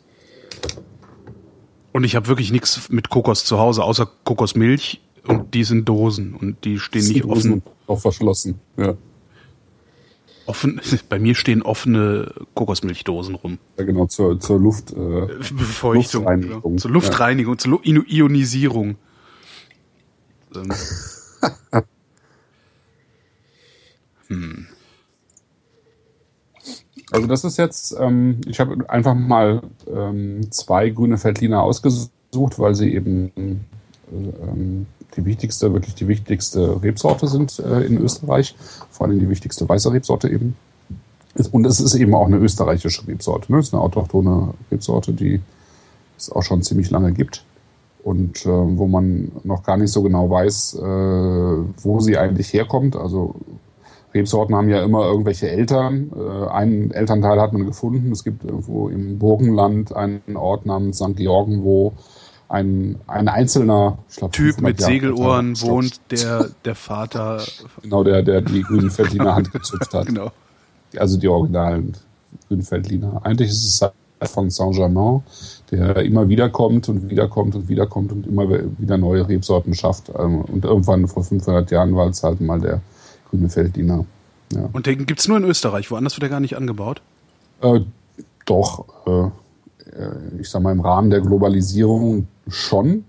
Und ich habe wirklich nichts mit Kokos zu Hause, außer Kokosmilch und die sind Dosen und die stehen nicht Dosen offen. Auch verschlossen. Ja. offen. Bei mir stehen offene Kokosmilchdosen rum. ja, genau, zur, zur Luft. Äh, Befeuchtung. Luftreinigung. Ja. Zur Luftreinigung, zur Lu- Ionisierung. Ähm, Also das ist jetzt, ähm, ich habe einfach mal ähm, zwei grüne Veltliner ausgesucht, weil sie eben äh, ähm, die wichtigste, wirklich die wichtigste Rebsorte sind äh, in Österreich. Vor allem die wichtigste weiße Rebsorte eben. Und es ist eben auch eine österreichische Rebsorte. Ne? Es ist eine autochthone Rebsorte, die es auch schon ziemlich lange gibt. Und äh, wo man noch gar nicht so genau weiß, äh, wo sie eigentlich herkommt. Also Rebsorten haben ja immer irgendwelche Eltern. Äh, einen Elternteil hat man gefunden. Es gibt irgendwo im Burgenland einen Ort namens St. Georgen, wo ein, ein einzelner glaub, Typ 500 mit Segelohren alter wohnt, der, der Vater. Genau, der, der die grünen Veltliner Hand gezupft hat. Genau. Also die originalen grünen Veltliner. Eigentlich ist es halt von Saint-Germain, der immer wieder kommt und wiederkommt und wiederkommt und immer wieder neue Rebsorten schafft. Ähm, Und irgendwann vor 500 Jahren war es halt mal der grüne Veltliner. Ja. Und den gibt's nur in Österreich, woanders wird er gar nicht angebaut. Äh, doch, äh, ich sag mal, im Rahmen der Globalisierung schon.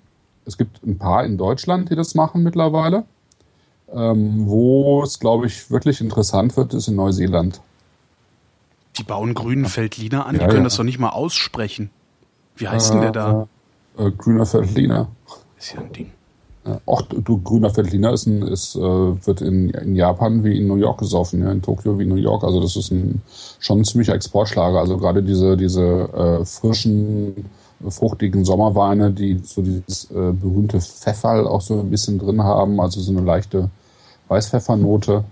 Es gibt ein paar in Deutschland, die das machen mittlerweile. Ähm, wo es, glaube ich, wirklich interessant wird, ist in Neuseeland. Die bauen grünen Feldliner an, Ja, die können ja. das doch nicht mal aussprechen. Wie heißt denn der da? Äh, äh, grüner Veltliner. Ist ja ein Ding. Ja, Auch du, grüner Veltliner ist, ein, ist äh, wird in, in Japan wie in New York gesoffen, ja, in Tokio wie New York. Also das ist ein schon ein ziemlicher Exportschlager. Also gerade diese diese äh, frischen, fruchtigen Sommerweine, die so dieses äh, berühmte Pfefferl auch so ein bisschen drin haben, also so eine leichte Weißpfeffernote.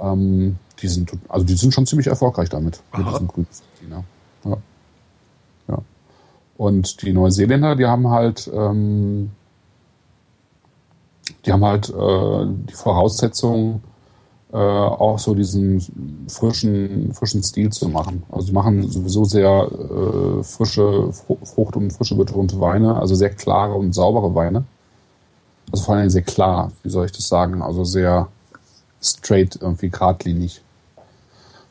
Ähm, die sind also die sind schon ziemlich erfolgreich damit mit Aha. diesem grünen Veltliner. Ja. ja. Und die Neuseeländer, die haben halt ähm, die haben halt äh, die Voraussetzung, äh, auch so diesen frischen, frischen Stil zu machen. Also die machen sowieso sehr äh, frische Fru- Frucht- und frische betonte Weine, also sehr klare und saubere Weine. Also vor allem sehr klar, wie soll ich das sagen? Also sehr straight, irgendwie geradlinig.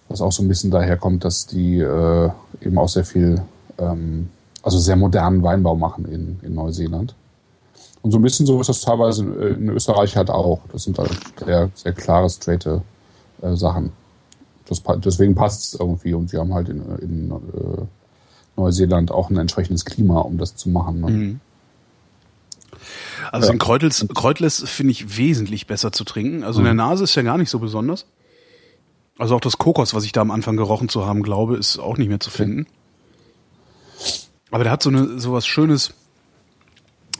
Was auch so ein bisschen daher kommt, dass die äh, eben auch sehr viel, ähm, also sehr modernen Weinbau machen in, in Neuseeland. Und so ein bisschen so ist das teilweise in, in Österreich halt auch. Das sind halt sehr, sehr klare, straighte äh, Sachen. Das, deswegen passt es irgendwie und wir haben halt in, in äh, Neuseeland auch ein entsprechendes Klima, um das zu machen. Ne? Mhm. Also ja. den Kräutels, Kräutles finde ich wesentlich besser zu trinken. Also mhm. in der Nase ist ja gar nicht so besonders. Also auch das Kokos, was ich da am Anfang gerochen zu haben glaube, ist auch nicht mehr zu finden. Aber der hat so eine so was Schönes,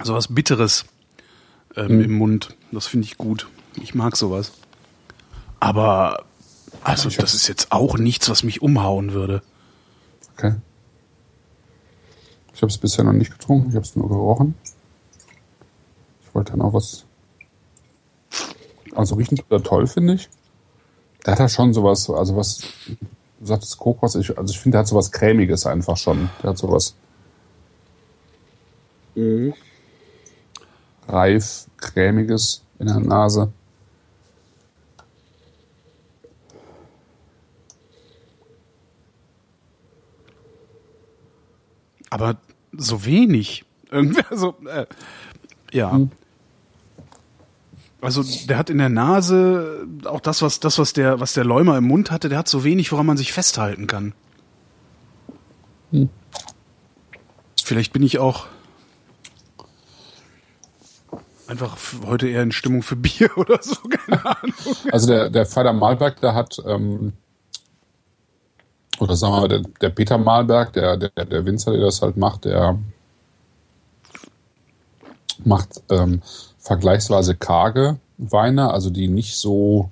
so was Bitteres ähm, mhm. im Mund. Das finde ich gut. Ich mag sowas. Aber also das ist jetzt auch nichts, was mich umhauen würde. Okay. Ich habe es bisher noch nicht getrunken, ich habe es nur gerochen. Ich wollte dann auch was. Also riechen tut toll, finde ich. Der hat ja schon sowas, also was, du sagtest Kokos, ich, also ich finde, der hat sowas Cremiges einfach schon. Der hat sowas. Mhm. Reif, Cremiges in der Nase. Aber so wenig. Irgendwie, also, äh, ja. Hm. Also der hat in der Nase auch das, was das, was der, was der Läumer im Mund hatte, der hat so wenig, woran man sich festhalten kann. Hm. Vielleicht bin ich auch einfach heute eher in Stimmung für Bier oder so, keine Ahnung. Also der, der Vater Malberg, der hat, ähm, oder sagen wir mal, der, der Peter Malberg, der, der, der Winzer, der das halt macht, der macht ähm, vergleichsweise karge Weine, also die nicht so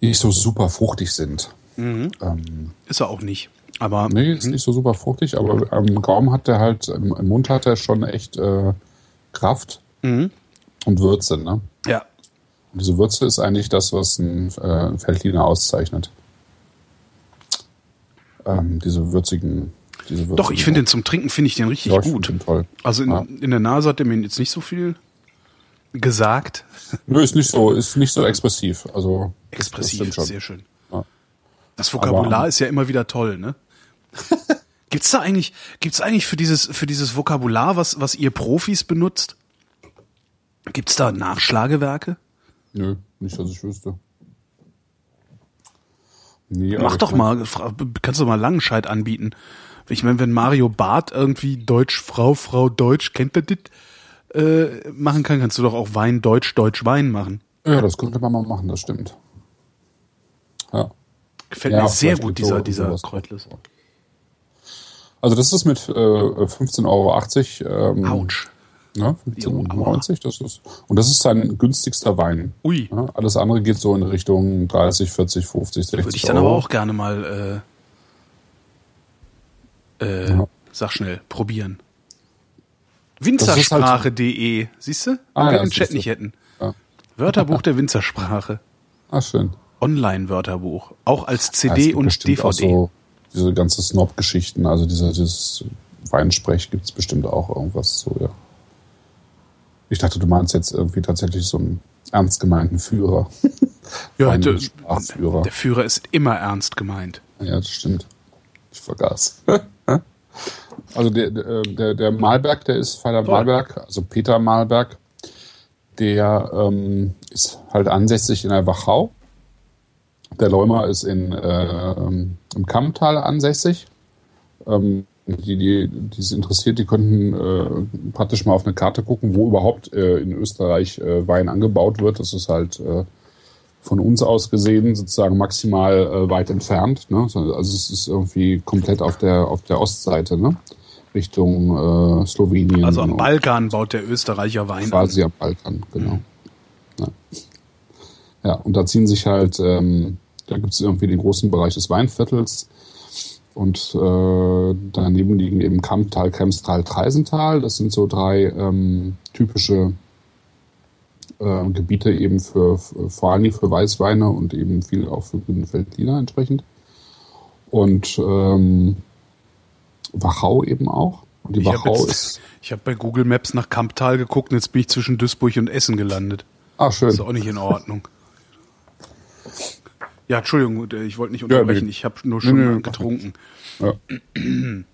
die nicht so super fruchtig sind. Mhm. Ähm, ist er auch nicht. Aber nee, ist nicht so super fruchtig, aber im Gaumen hat er halt, im, im Mund hat er schon echt äh, Kraft mhm. und Würze, ne? Ja. Und diese Würze ist eigentlich das, was ein äh, Feldliner auszeichnet. Ähm, diese würzigen doch, ich finde den zum Trinken finde ich den richtig ja, gut. toll. Also in, ja. in, der Nase hat er mir jetzt nicht so viel gesagt. Nö, ist nicht so, ist nicht so expressiv. Also expressiv, sehr schön. Ja. Das Vokabular Aber, ist ja immer wieder toll, ne? gibt's da eigentlich, gibt's eigentlich für dieses für dieses Vokabular, was was ihr Profis benutzt? Gibt's da Nachschlagewerke? Nö, nicht, dass ich wüsste. Nee, Mach doch mal, kannst du mal Langenscheid anbieten. Ich meine, wenn Mario Barth irgendwie Deutsch, Frau, Frau, Deutsch, kennt er das, äh, machen kann, kannst du doch auch Wein, Deutsch, Deutsch, Wein machen. Ja, das könnte man mal machen, das stimmt. Ja. Gefällt ja, mir sehr gut, dieser, dieser Kräutlis. Also das ist mit äh, 15,80 Euro. Ähm, Autsch. Ne, 15,90 das ist und das ist sein günstigster Wein. Ui. Ja, alles andere geht so in Richtung 30, 40, 50, 60 Würde ich dann Euro. aber auch gerne mal äh, äh, ja. Sag schnell, probieren. Winzersprache.de, halt siehst du? Ah, wir ja, im Chat nicht hätten. Ja. Wörterbuch der Winzersprache. Ah, schön. Online-Wörterbuch. Auch als CD ja, und DVD. So diese ganze Snob-Geschichten, also dieser, dieses Weinsprech gibt es bestimmt auch irgendwas so, ja. Ich dachte, du meinst jetzt irgendwie tatsächlich so einen ernst gemeinten Führer. ja, der, der Führer ist immer ernst gemeint. Ja, das stimmt. Ich vergaß. Also der, der, der Malberg, der ist Vater Malberg, also Peter Malberg, der ähm, ist halt ansässig in der Wachau. Der Leumer ist in, äh, im Kammtal ansässig. Ähm, die, die, die es interessiert, die könnten äh, praktisch mal auf eine Karte gucken, wo überhaupt äh, in Österreich äh, Wein angebaut wird. Das ist halt äh, von uns aus gesehen sozusagen maximal äh, weit entfernt. Ne? Also es ist irgendwie komplett auf der auf der Ostseite, ne? Richtung äh, Slowenien. Also am Balkan baut der Österreicher Wein quasi an. am Balkan, genau. Mhm. Ja. ja. und da ziehen sich halt, ähm, da gibt es irgendwie den großen Bereich des Weinviertels und äh, daneben liegen eben Kamptal, Kremstal, Treisental. Das sind so drei ähm, typische äh, Gebiete eben für, für, vor allem für Weißweine und eben viel auch für grüne Feldliner entsprechend. Und ähm, Wachau eben auch. Und die ich Wachau jetzt, ist. Ich habe bei Google Maps nach Kamptal geguckt und jetzt bin ich zwischen Duisburg und Essen gelandet. Ah, schön. Das ist auch nicht in Ordnung. Ja, Entschuldigung, ich wollte nicht unterbrechen. Ja, nee. Ich habe nur schon nee, nee, getrunken. Ja.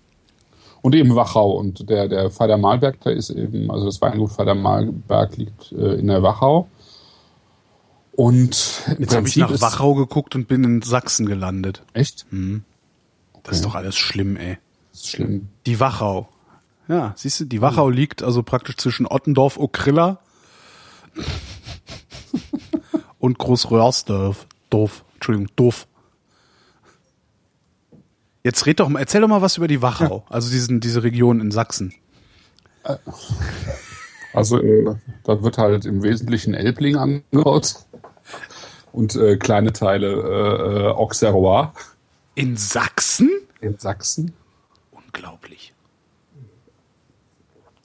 Und eben Wachau. Und der, der Vater Malberg, der ist eben, also das Weingut Vater Malberg liegt äh, in der Wachau. Und jetzt habe ich nach Wachau geguckt und bin in Sachsen gelandet. Echt? Mhm. Das okay. ist doch alles schlimm, ey. Das ist schlimm. Die Wachau. Ja, siehst du, die Wachau mhm. liegt also praktisch zwischen Ottendorf, Okrilla und Großröhrsdorf. Dorf. Entschuldigung, Dorf. Jetzt red doch mal, erzähl doch mal was über die Wachau, also diesen, diese Region in Sachsen. Also äh, da wird halt im Wesentlichen Elbling angebaut und äh, kleine Teile äh, äh, Auxerrois. In Sachsen? In Sachsen. Unglaublich.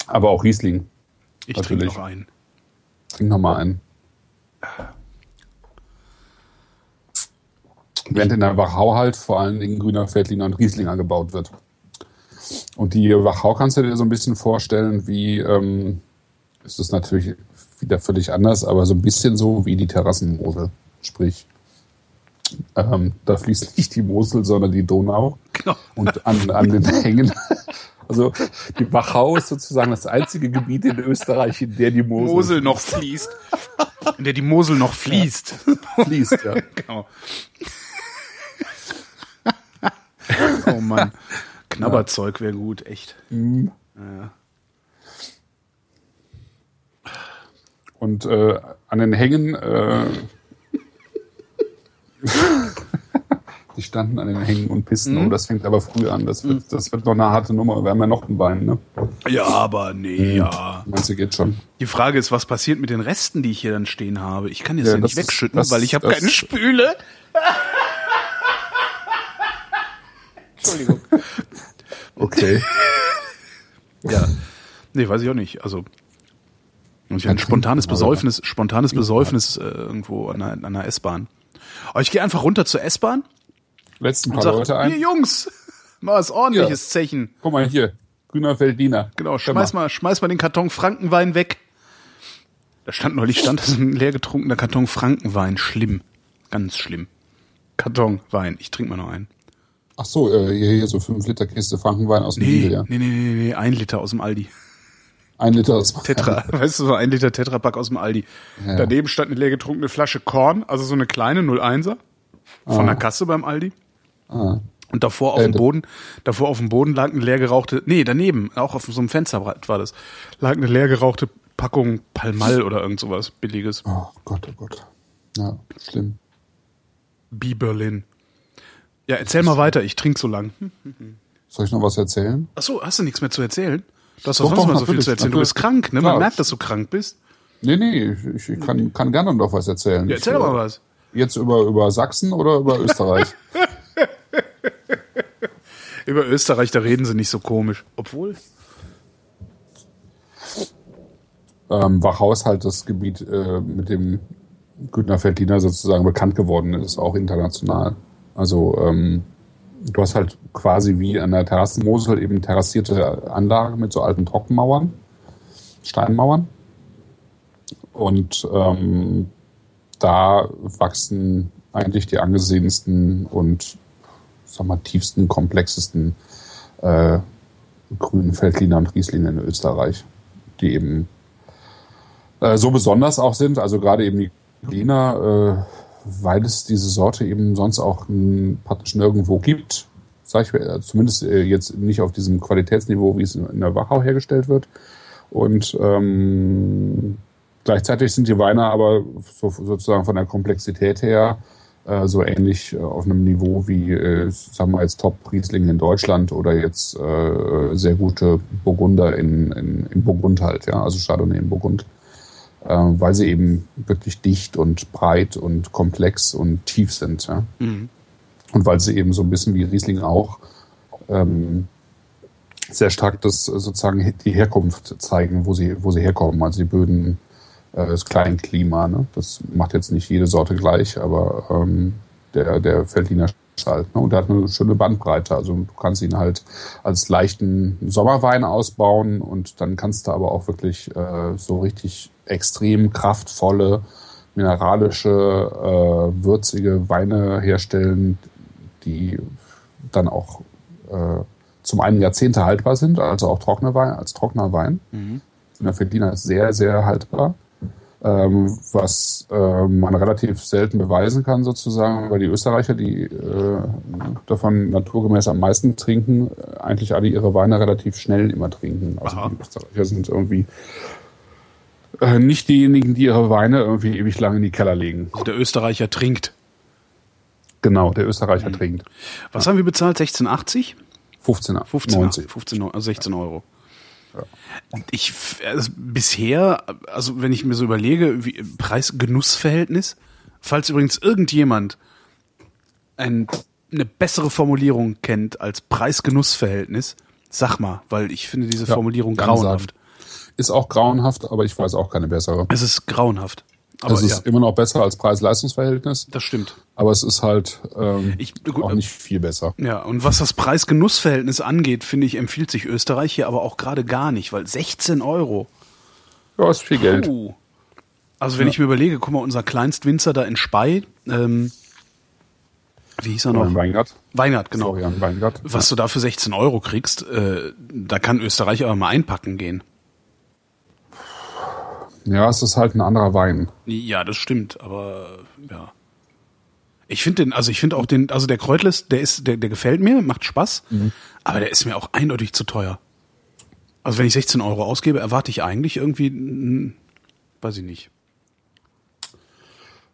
Aber auch Riesling. Ich trinke noch einen. Trink noch mal einen. Während in der Wachau halt vor allen Dingen grüner Veltliner und Rieslinger gebaut wird. Und die Wachau kannst du dir so ein bisschen vorstellen, wie, ähm, ist es natürlich wieder völlig anders, aber so ein bisschen so wie die Terrassenmosel. Sprich, ähm, da fließt nicht die Mosel, sondern die Donau. Genau. Und an, an den Hängen. Also die Wachau ist sozusagen das einzige Gebiet in Österreich, in der die Mosel, Mosel noch fließt. In der die Mosel noch fließt. Ja. Fließt, ja. Genau. Oh Mann. Knabberzeug wäre gut, echt. Mhm. Ja. Und äh, an den Hängen äh, die standen an den Hängen und Pisten. Mhm. Oh, das fängt aber früh an. Das wird, mhm. das wird noch eine harte Nummer. Wir haben ja noch ein Bein, ne? Ja, aber nee, mhm. ja. Meinst du, geht schon? Die Frage ist, was passiert mit den Resten, die ich hier dann stehen habe? Ich kann jetzt ja, ja nicht wegschütten, das, weil ich habe keine Spüle. Entschuldigung. Okay. ja. Nee, weiß ich auch nicht. Also ich ein spontanes Besäufnis, spontanes Besäufnis äh, irgendwo an einer, einer S-Bahn. Aber ich gehe einfach runter zur S-Bahn. Letzten paar sag, Leute ein. Hier Jungs, mal was ordentliches ja. Zechen. Guck mal hier, grüner Feldiner. Genau, schmeiß mal, schmeiß mal den Karton Frankenwein weg. Da stand neulich stand das ein leer getrunkener Karton Frankenwein. Schlimm, ganz schlimm. Karton Wein. Ich trinke mal noch einen. Ach so, äh, hier, hier so 5 Liter Kiste Frankenwein aus dem nee, Lidl, ja. Nee, nee, nee, nee, ein Liter aus dem Aldi. Ein Liter aus Tetra, weißt du, so ein Liter Tetrapack aus dem Aldi. Ja. Daneben stand eine leer getrunkene Flasche Korn, also so eine kleine 01er von ah. der Kasse beim Aldi. Ah. Und davor auf äh, dem Boden, davor auf dem Boden lag eine leer gerauchte, nee, daneben, auch auf so einem Fensterbrett war das, lag eine leer gerauchte Packung Palmal oder irgend sowas billiges. Oh Gott, oh Gott. Ja, schlimm. B Berlin. Ja, erzähl mal weiter, ich trinke so lang. Soll ich noch was erzählen? Ach so, hast du nichts mehr zu erzählen? Du hast doch, doch sonst mal so viel zu erzählen. Du bist krank, ne? Man Klar. merkt, dass du krank bist. Nee, nee, ich, ich kann, kann gerne noch was erzählen. Ja, erzähl ich, mal was. Jetzt über, über Sachsen oder über Österreich? über Österreich, da reden sie nicht so komisch. Obwohl. Ähm, Wachau ist halt das Gebiet, äh, mit dem Günther Feldiner sozusagen bekannt geworden ist, auch international. Also ähm, du hast halt quasi wie an der Terrassenmosel eben terrassierte Anlage mit so alten Trockenmauern, Steinmauern. Und ähm, da wachsen eigentlich die angesehensten und sag mal, tiefsten, komplexesten äh, grünen Feldliner und Rieslinge in Österreich, die eben äh, so besonders auch sind. Also gerade eben die Lina, äh, weil es diese Sorte eben sonst auch praktisch nirgendwo gibt, sage ich mir, zumindest äh, jetzt nicht auf diesem Qualitätsniveau, wie es in der Wachau hergestellt wird. Und ähm, gleichzeitig sind die Weine aber so, sozusagen von der Komplexität her äh, so ähnlich äh, auf einem Niveau wie, äh, sagen wir jetzt Top-Riesling in Deutschland oder jetzt äh, sehr gute Burgunder in, in, in Burgund halt, ja, also Chardonnay in Burgund äh, weil sie eben wirklich dicht und breit und komplex und tief sind. Ja? Mhm. Und weil sie eben so ein bisschen wie Riesling auch ähm, sehr stark das sozusagen die Herkunft zeigen, wo sie, wo sie herkommen. Also die Böden, äh, das Kleinklima, ne? das macht jetzt nicht jede Sorte gleich, aber ähm, der, der Feldliner halt. Ne? Und der hat eine schöne Bandbreite. Also du kannst ihn halt als leichten Sommerwein ausbauen und dann kannst du aber auch wirklich äh, so richtig extrem kraftvolle, mineralische, äh, würzige Weine herstellen, die dann auch äh, zum einen Jahrzehnte haltbar sind, also auch trockene Wein, als trockener Wein. Mhm. Der Veltliner ist sehr, sehr haltbar. Ähm, was äh, man relativ selten beweisen kann sozusagen, weil die Österreicher, die äh, davon naturgemäß am meisten trinken, äh, eigentlich alle ihre Weine relativ schnell immer trinken. Also Aha. die Österreicher sind irgendwie äh, nicht diejenigen, die ihre Weine irgendwie ewig lang in die Keller legen. Also der Österreicher trinkt. Genau, der Österreicher trinkt. Was haben wir bezahlt? 16,80? 15, 15, 90. 15 Euro, also 16 Euro. Ich, also bisher, also wenn ich mir so überlege, wie Preis-Genuss-Verhältnis, falls übrigens irgendjemand ein, eine bessere Formulierung kennt als Preis-Genuss-Verhältnis, sag mal, weil ich finde diese Ja, Formulierung gerne grauenhaft. Ist auch grauenhaft, aber ich weiß auch keine bessere. Es ist grauenhaft. Aber es ja, ist immer noch besser als Preis-Leistungs-Verhältnis, das stimmt. aber es ist halt ähm, Ich, gut, auch nicht viel besser. Ja, und was das Preis-Genuss-Verhältnis angeht, finde ich, empfiehlt sich Österreich hier aber auch gerade gar nicht, weil 16 Euro. Ja, ist viel Geld. Puh. Also wenn ich mir überlege, guck mal, unser Kleinstwinzer da in Spey, ähm, wie hieß er noch? Weingart. Weingart, genau. Florian Weingart. Was du da für 16 Euro kriegst, äh, da kann Österreich aber mal einpacken gehen. Ja, es ist halt ein anderer Wein. Ja, das stimmt, aber ja. Ich finde den, also ich finde auch den, also der Kräutles, der ist, der, der gefällt mir, macht Spaß, aber der ist mir auch eindeutig zu teuer. Also wenn ich 16 Euro ausgebe, erwarte ich eigentlich irgendwie, mm, weiß ich nicht,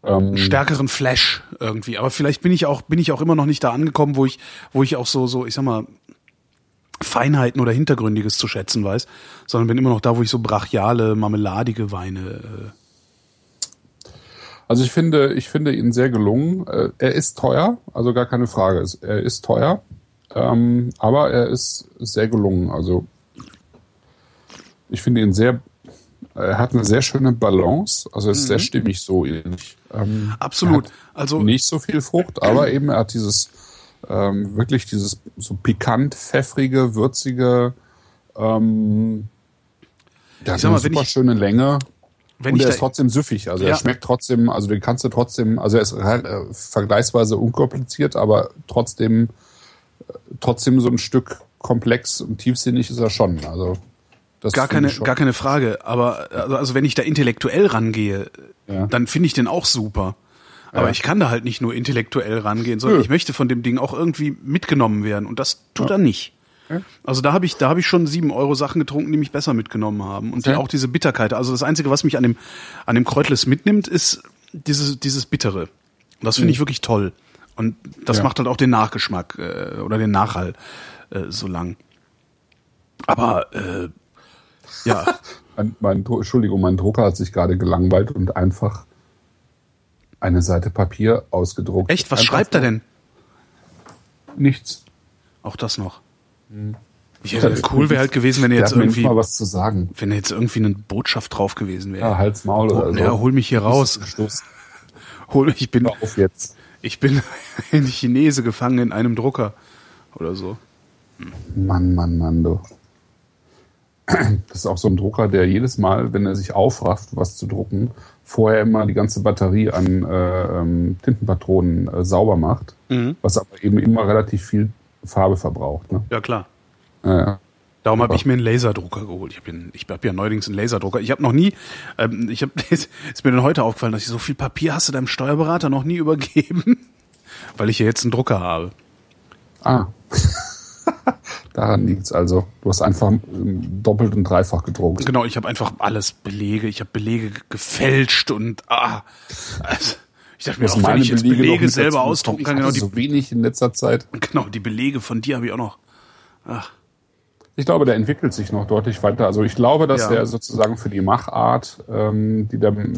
Ähm, einen stärkeren Flash irgendwie. Aber vielleicht bin ich auch, bin ich auch immer noch nicht da angekommen, wo ich, wo ich auch so, so, ich sag mal, Feinheiten oder Hintergründiges zu schätzen weiß, sondern bin immer noch da, wo ich so brachiale, marmeladige Weine. Äh, Also ich finde, ich finde ihn sehr gelungen. Äh, Er ist teuer, also gar keine Frage. Er ist teuer, ähm, aber er ist sehr gelungen. Also ich finde ihn sehr, er hat eine sehr schöne Balance. Also es ist sehr stimmig so ähnlich. Ähm, absolut. er Also nicht so viel Frucht, aber eben er hat dieses ähm, wirklich dieses so pikant, pfeffrige, würzige, ähm, der hat mal, eine wenn super schöne Länge. und er da, ist trotzdem süffig. Also Ja. er schmeckt trotzdem, also den kannst du trotzdem, also er ist halt, äh, vergleichsweise unkompliziert, aber trotzdem, äh, trotzdem so ein Stück komplex und tiefsinnig ist er schon. Also das gar keine, gar keine Frage. Aber also, also wenn ich da intellektuell rangehe, Ja. dann finde ich den auch super. Aber Ja. ich kann da halt nicht nur intellektuell rangehen, sondern Nö. ich möchte von dem Ding auch irgendwie mitgenommen werden. Und das tut er nicht. Ja. Also da habe ich, da habe ich schon sieben Euro Sachen getrunken, die mich besser mitgenommen haben. Und die, auch diese Bitterkeit. Also das Einzige, was mich an dem, an dem Kräutles mitnimmt, ist dieses, dieses Bittere. Und das finde ich wirklich toll. Und das Mhm. Ja. macht halt auch den Nachgeschmack äh, oder den Nachhall äh, so lang. Aber äh, ja, Mein, mein, Entschuldigung, mein Drucker hat sich gerade gelangweilt und einfach eine Seite Papier ausgedruckt. echt, was schreibt er denn? Nichts. Auch das noch. Ich hätte, cool wäre halt gewesen, wenn er jetzt irgendwie, mal was zu sagen. wenn jetzt irgendwie eine Botschaft drauf gewesen wäre. Ja, Hals, Maul oder so. ja, hol mich hier raus. Hol mich, ich bin, Hör auf jetzt. ich bin ein Chinese gefangen in einem Drucker oder so. Mann, Mann, Mann, du. Das ist auch so ein Drucker, der jedes Mal, wenn er sich aufrafft, was zu drucken, vorher immer die ganze Batterie an äh, ähm, Tintenpatronen äh, sauber macht, Mhm. was aber eben immer relativ viel Farbe verbraucht. Ne? Ja klar. Äh, Darum habe ich mir einen Laserdrucker geholt. Ich habe ja neuerdings einen Laserdrucker. Ich habe noch nie, ähm, ich habe, ist mir dann heute aufgefallen, dass ich so viel Papier hast du deinem Steuerberater noch nie übergeben, weil ich ja jetzt einen Drucker habe. ah. Daran liegt's also. Du hast einfach ähm, doppelt und dreifach gedruckt. Genau, ich habe einfach alles Belege. Ich habe Belege ge- gefälscht und ah, also, ich dachte mir auch, wenn ich jetzt Belege mit selber ausdrucken kann, genau die, so wenig in letzter Zeit. genau die Belege von dir habe ich auch noch. Ach, Ich glaube, der entwickelt sich noch deutlich weiter. Also ich glaube, dass Ja. er sozusagen für die Machart, ähm, die der äh,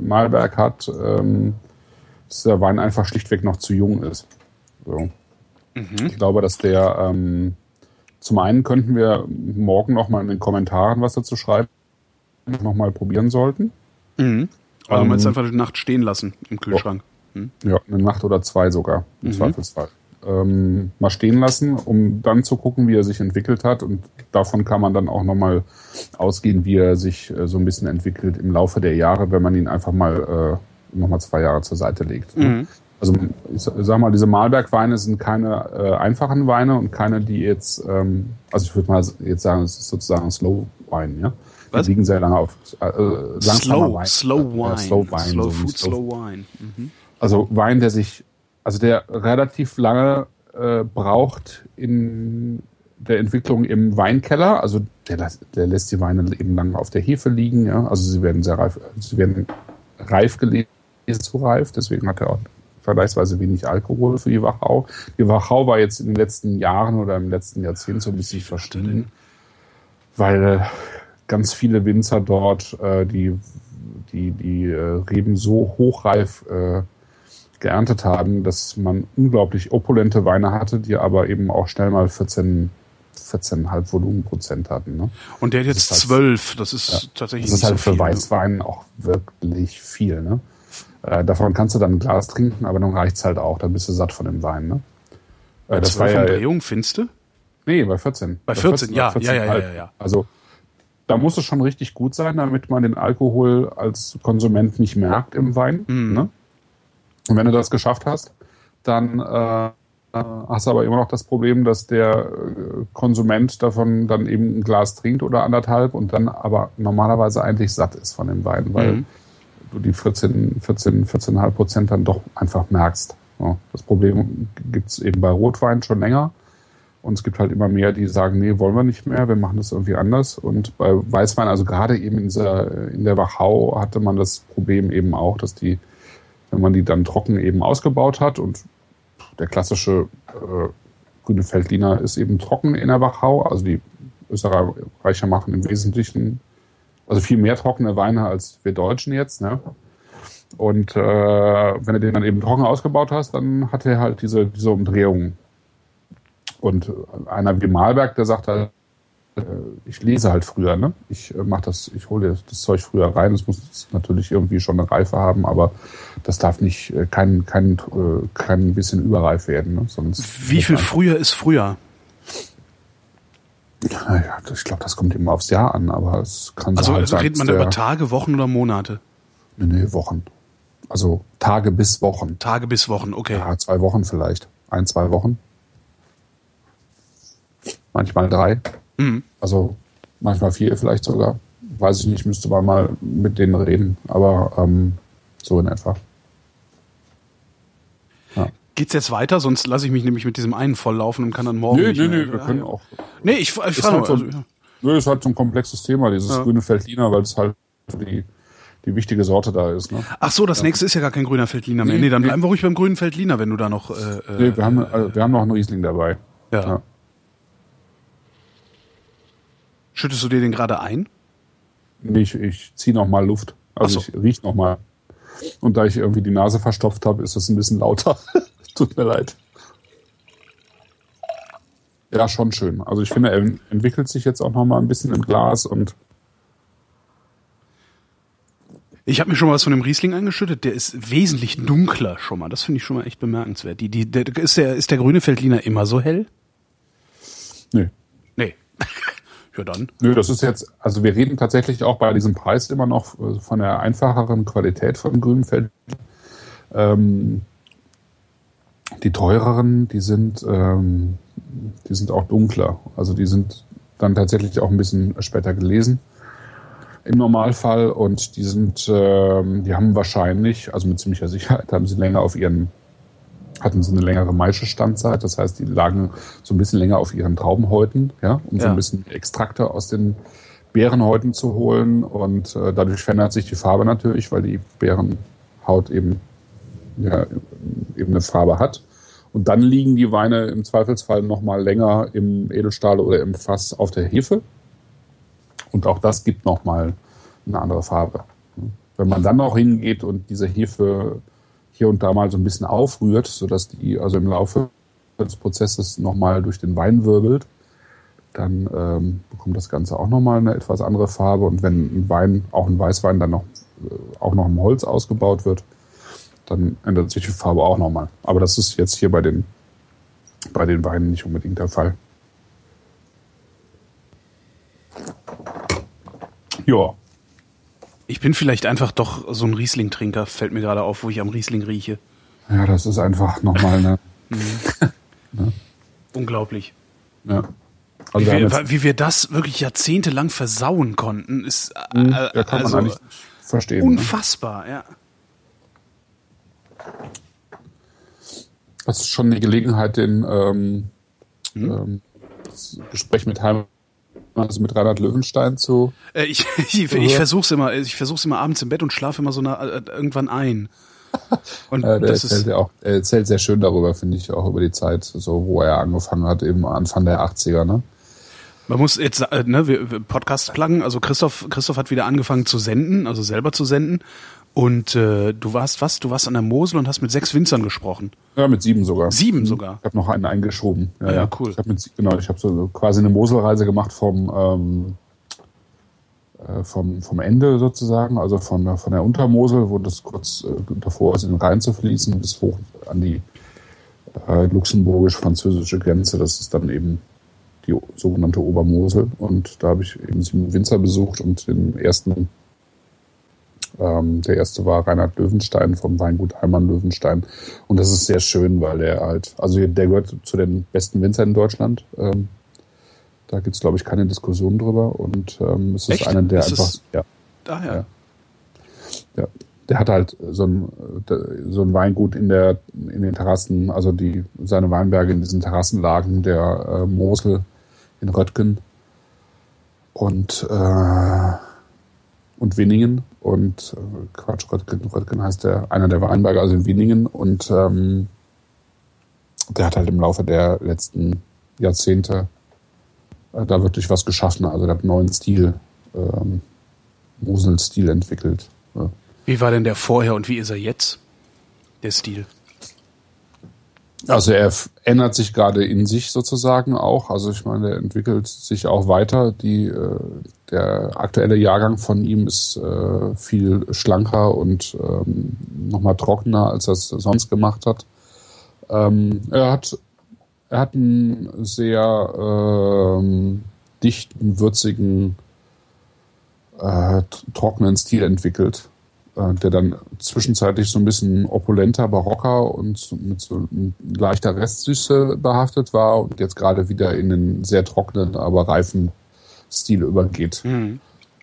Malberg hat, ähm, dass der Wein einfach schlichtweg noch zu jung ist. So. Mhm. Ich glaube, dass der ähm, zum einen könnten wir morgen noch mal in den Kommentaren was dazu schreiben, noch mal probieren sollten. mhm. Also ähm, jetzt Ähm, einfach die Nacht stehen lassen im Kühlschrank. Ja, eine Nacht oder zwei sogar, im Zweifelsfall. Ähm, mal stehen lassen, um dann zu gucken, wie er sich entwickelt hat. Und davon kann man dann auch nochmal ausgehen, wie er sich äh, so ein bisschen entwickelt im Laufe der Jahre, wenn man ihn einfach mal äh, nochmal zwei Jahre zur Seite legt. Ne? Also ich sag mal, diese Malbergweine sind keine äh, einfachen Weine und keine, die jetzt, ähm, also ich würde mal jetzt sagen, es ist sozusagen Slow Wine, ja. Was? Die liegen sehr lange auf äh, langsamer Slow, Wein. slow wine. slow Wine. Slow so food, slow wine. Mhm. Also Wein, der sich, also der relativ lange äh, braucht in der Entwicklung im Weinkeller. Also der, der lässt die Weine eben lang auf der Hefe liegen. Ja? Also sie werden sehr reif, sie werden reif gelesen zu reif. Deswegen hat er auch vergleichsweise wenig Alkohol für die Wachau. Die Wachau war jetzt in den letzten Jahren oder im letzten Jahrzehnt so ein bisschen verschwunden, weil äh, ganz viele Winzer dort äh, die die die äh, Reben so hochreif äh, geerntet haben, dass man unglaublich opulente Weine hatte, die aber eben auch schnell mal 14 14,5 Volumenprozent hatten. Ne? Und der hat Das jetzt halt- zwölf. Das ist tatsächlich Das ist halt so für viel. ne? Weißwein auch wirklich viel. Ne? Äh, davon kannst du dann ein Glas trinken, aber dann reicht's halt auch. Dann bist du satt von dem Wein. Ne? Äh, das war ja, Umdrehungen, findest du? nee, bei 14. Bei 14, ja, bei ja, ja, ja, 14,5. ja, ja. Also da muss es schon richtig gut sein, damit man den Alkohol als Konsument nicht merkt im Wein. Mhm. Ne? Und wenn du das geschafft hast, dann äh, hast du aber immer noch das Problem, dass der äh, Konsument davon dann eben ein Glas trinkt oder anderthalb und dann aber normalerweise eigentlich satt ist von dem Wein, weil Mhm. Du die 14, 14, 14,5 Prozent dann doch einfach merkst. Ja, das Problem gibt's eben bei Rotwein schon länger. Und es gibt halt immer mehr, die sagen, nee, wollen wir nicht mehr, wir machen das irgendwie anders. Und bei Weißwein, also gerade eben in, dieser, in der Wachau hatte man das Problem eben auch, dass die, wenn man die dann trocken eben ausgebaut hat und der klassische äh, grüne Feldliner ist eben trocken in der Wachau, also die Österreicher machen im Wesentlichen also viel mehr trockene Weine als wir Deutschen jetzt, ne? Und äh, wenn du den dann eben trocken ausgebaut hast, dann hat er halt diese, diese Umdrehung. Und einer wie Malberg, der sagt halt, äh, ich lese halt früher, ne? Ich äh, mach das, ich hole das Zeug früher rein. Es muss natürlich irgendwie schon eine Reife haben, aber das darf nicht äh, kein, kein, kein bisschen überreif werden. Ne? Sonst Wie viel früher ist früher? Naja, ich glaube, das kommt immer aufs Jahr an, aber es kann Also, so halt also sein, redet man über Tage, Wochen oder Monate? Nee, nee, Wochen. Also Tage bis Wochen. Tage bis Wochen, okay. Ja, zwei Wochen vielleicht. Ein, zwei Wochen. Manchmal drei. Mhm. Also manchmal vier vielleicht sogar. Weiß ich nicht, müsste man mal mit denen reden. Aber ähm, so in etwa. Geht's jetzt weiter? Sonst lasse ich mich nämlich mit diesem einen volllaufen und kann dann morgen. Nee, nee, nee, wir können auch. Nee, ich, ich frage halt so, Also, ja. nö, ist halt so ein komplexes Thema, dieses Ja. grüne Feldliner, weil es halt die, die wichtige Sorte da ist. Ne? Ach so, das nächste ist ja gar kein grüner Feldliner mehr. Nee, Nee, dann nee. bleiben wir ruhig beim grünen Feldliner, wenn du da noch. Äh, äh, Nee, wir haben, äh, wir haben noch einen Riesling dabei. ja. ja. Schüttest du dir den gerade ein? Nee, ich, ich ziehe noch mal Luft. Also so. ich riech noch mal. Und da ich irgendwie die Nase verstopft habe, ist das ein bisschen lauter. Tut mir leid. Ja, schon schön. Also ich finde, er entwickelt sich jetzt auch noch mal ein bisschen im Glas und Ich habe mir schon mal was von dem Riesling eingeschüttet. Der ist wesentlich dunkler schon mal. Das finde ich schon mal echt bemerkenswert. Die, die, der, ist, der, ist der grüne Feldliner immer so hell? nee. Nee. ja dann. Nö, das ist jetzt, also wir reden tatsächlich auch bei diesem Preis immer noch äh, von der einfacheren Qualität von Grünfeld. Ähm, die teureren, die sind, ähm, die sind auch dunkler. Also die sind dann tatsächlich auch ein bisschen später gelesen im Normalfall und die sind, ähm, die haben wahrscheinlich, also mit ziemlicher Sicherheit, haben sie länger auf ihren, hatten sie eine längere Maischestandzeit. Das heißt, die lagen so ein bisschen länger auf ihren Traubenhäuten, ja, um so Ja. ein bisschen Extrakte aus den Beerenhäuten zu holen und äh, dadurch verändert sich die Farbe natürlich, weil die Beerenhaut eben ja, eben eine Farbe hat. Und dann liegen die Weine im Zweifelsfall noch mal länger im Edelstahl oder im Fass auf der Hefe. Und auch das gibt noch mal eine andere Farbe. Wenn man dann noch hingeht und diese Hefe hier und da mal so ein bisschen aufrührt, sodass die also im Laufe des Prozesses noch mal durch den Wein wirbelt, dann ähm, bekommt das Ganze auch noch mal eine etwas andere Farbe. Und wenn ein Wein, auch ein Weißwein, dann noch äh, auch noch im Holz ausgebaut wird, dann ändert sich die Farbe auch nochmal. Aber das ist jetzt hier bei den, bei den Weinen nicht unbedingt der Fall. Ja, Ich bin vielleicht einfach doch so ein Riesling-Trinker, fällt mir gerade auf, wo ich am Riesling rieche. Ja, das ist einfach nochmal eine. Unglaublich. ja. Wie Also wir haben wir, wie wir das wirklich jahrzehntelang versauen konnten, ist äh, Hm, ja, kann also man eigentlich verstehen. Ne? unfassbar, ja. Das ist schon eine Gelegenheit, den ähm, Hm? ähm, das Gespräch mit Heim, also mit Reinhard Löwenstein zu. Äh, ich, ich, ich versuch's immer, ich versuch's immer abends im Bett und schlafe immer so na, äh, irgendwann ein. Und Äh, das erzählt ist ja auch, er erzählt sehr schön darüber, finde ich, auch über die Zeit, so wo er angefangen hat, eben Anfang der 80er, ne? Man muss jetzt, äh, ne, wir Podcast pluggen. Also Christoph, Christoph hat wieder angefangen zu senden, also selber zu senden. Und äh, du warst was? Du warst an der Mosel und hast mit sechs Winzern gesprochen. Ja, mit sieben sogar. Sieben sogar. Ich habe noch einen eingeschoben. Ja, Ja, ja. cool. Ich hab mit, genau, ich habe so quasi eine Moselreise gemacht vom ähm, äh, vom, vom Ende sozusagen, also von, der- von der Untermosel, wo das kurz äh, davor ist, in den Rhein zu fließen, bis hoch an die äh, luxemburgisch-französische Grenze. Das ist dann eben die sogenannte Obermosel. Und da habe ich eben sieben Winzer besucht und den ersten ähm, der erste war Reinhard Löwenstein vom Weingut Heimann Löwenstein. Und das ist sehr schön, weil er halt, also der gehört zu den besten Winzern in Deutschland. Ähm, da gibt's glaube ich, keine Diskussion drüber. Und ähm, es ist Echt? einer, der Ist einfach, es- ja, Ah ja. Ja. ja, der hat halt so ein, so ein Weingut in der, in den Terrassen, also die, seine Weinberge in diesen Terrassenlagen der äh, Mosel in Röttgen und, äh, und Winningen und äh, Quatsch, Röttgen, Röttgen heißt der, einer der Weinberge, also in Winningen und ähm, der hat halt im Laufe der letzten Jahrzehnte äh, da wirklich was geschaffen, also der hat einen neuen Stil, ähm, Mosel-Stil entwickelt. Ja. Wie war denn der vorher und wie ist er jetzt? Der Stil. Also er ändert sich gerade in sich sozusagen auch. Also ich meine, er entwickelt sich auch weiter. Die, äh, der aktuelle Jahrgang von ihm ist äh, viel schlanker und ähm, nochmal trockener, als er es sonst gemacht hat. Ähm, er hat er hat einen sehr ähm, dichten, würzigen, äh, trockenen Stil entwickelt, äh, der dann zwischenzeitlich so ein bisschen opulenter, barocker und mit so leichter Restsüße behaftet war und jetzt gerade wieder in einen sehr trockenen, aber reifen Stil übergeht.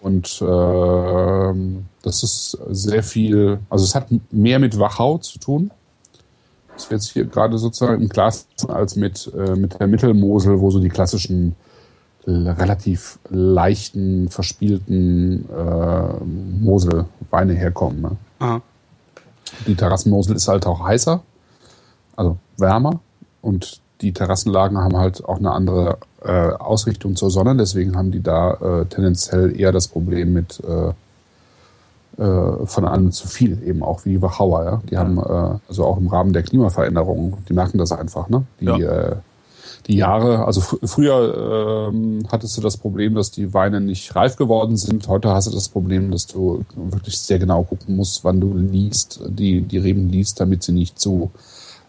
Und ähm, das ist sehr viel, also es hat mehr mit Wachau zu tun. Das wird jetzt hier gerade sozusagen im Glas als mit, äh, mit der Mittelmosel, wo so die klassischen l- relativ leichten, verspielten äh, Moselweine herkommen. Ne? Ah. Die Terrassenmosel ist halt auch heißer, also wärmer und die Terrassenlagen haben halt auch eine andere äh, Ausrichtung zur Sonne, deswegen haben die da äh, tendenziell eher das Problem mit äh, äh, von allem zu viel, eben auch wie Wachauer, ja. Die haben äh, also auch im Rahmen der Klimaveränderung, die merken das einfach, ne? Die, Ja. äh, die Jahre, also fr früher ähm, hattest du das Problem, dass die Weine nicht reif geworden sind. Heute hast du das Problem, dass du wirklich sehr genau gucken musst, wann du liest, die, die Reben liest, damit sie nicht zu,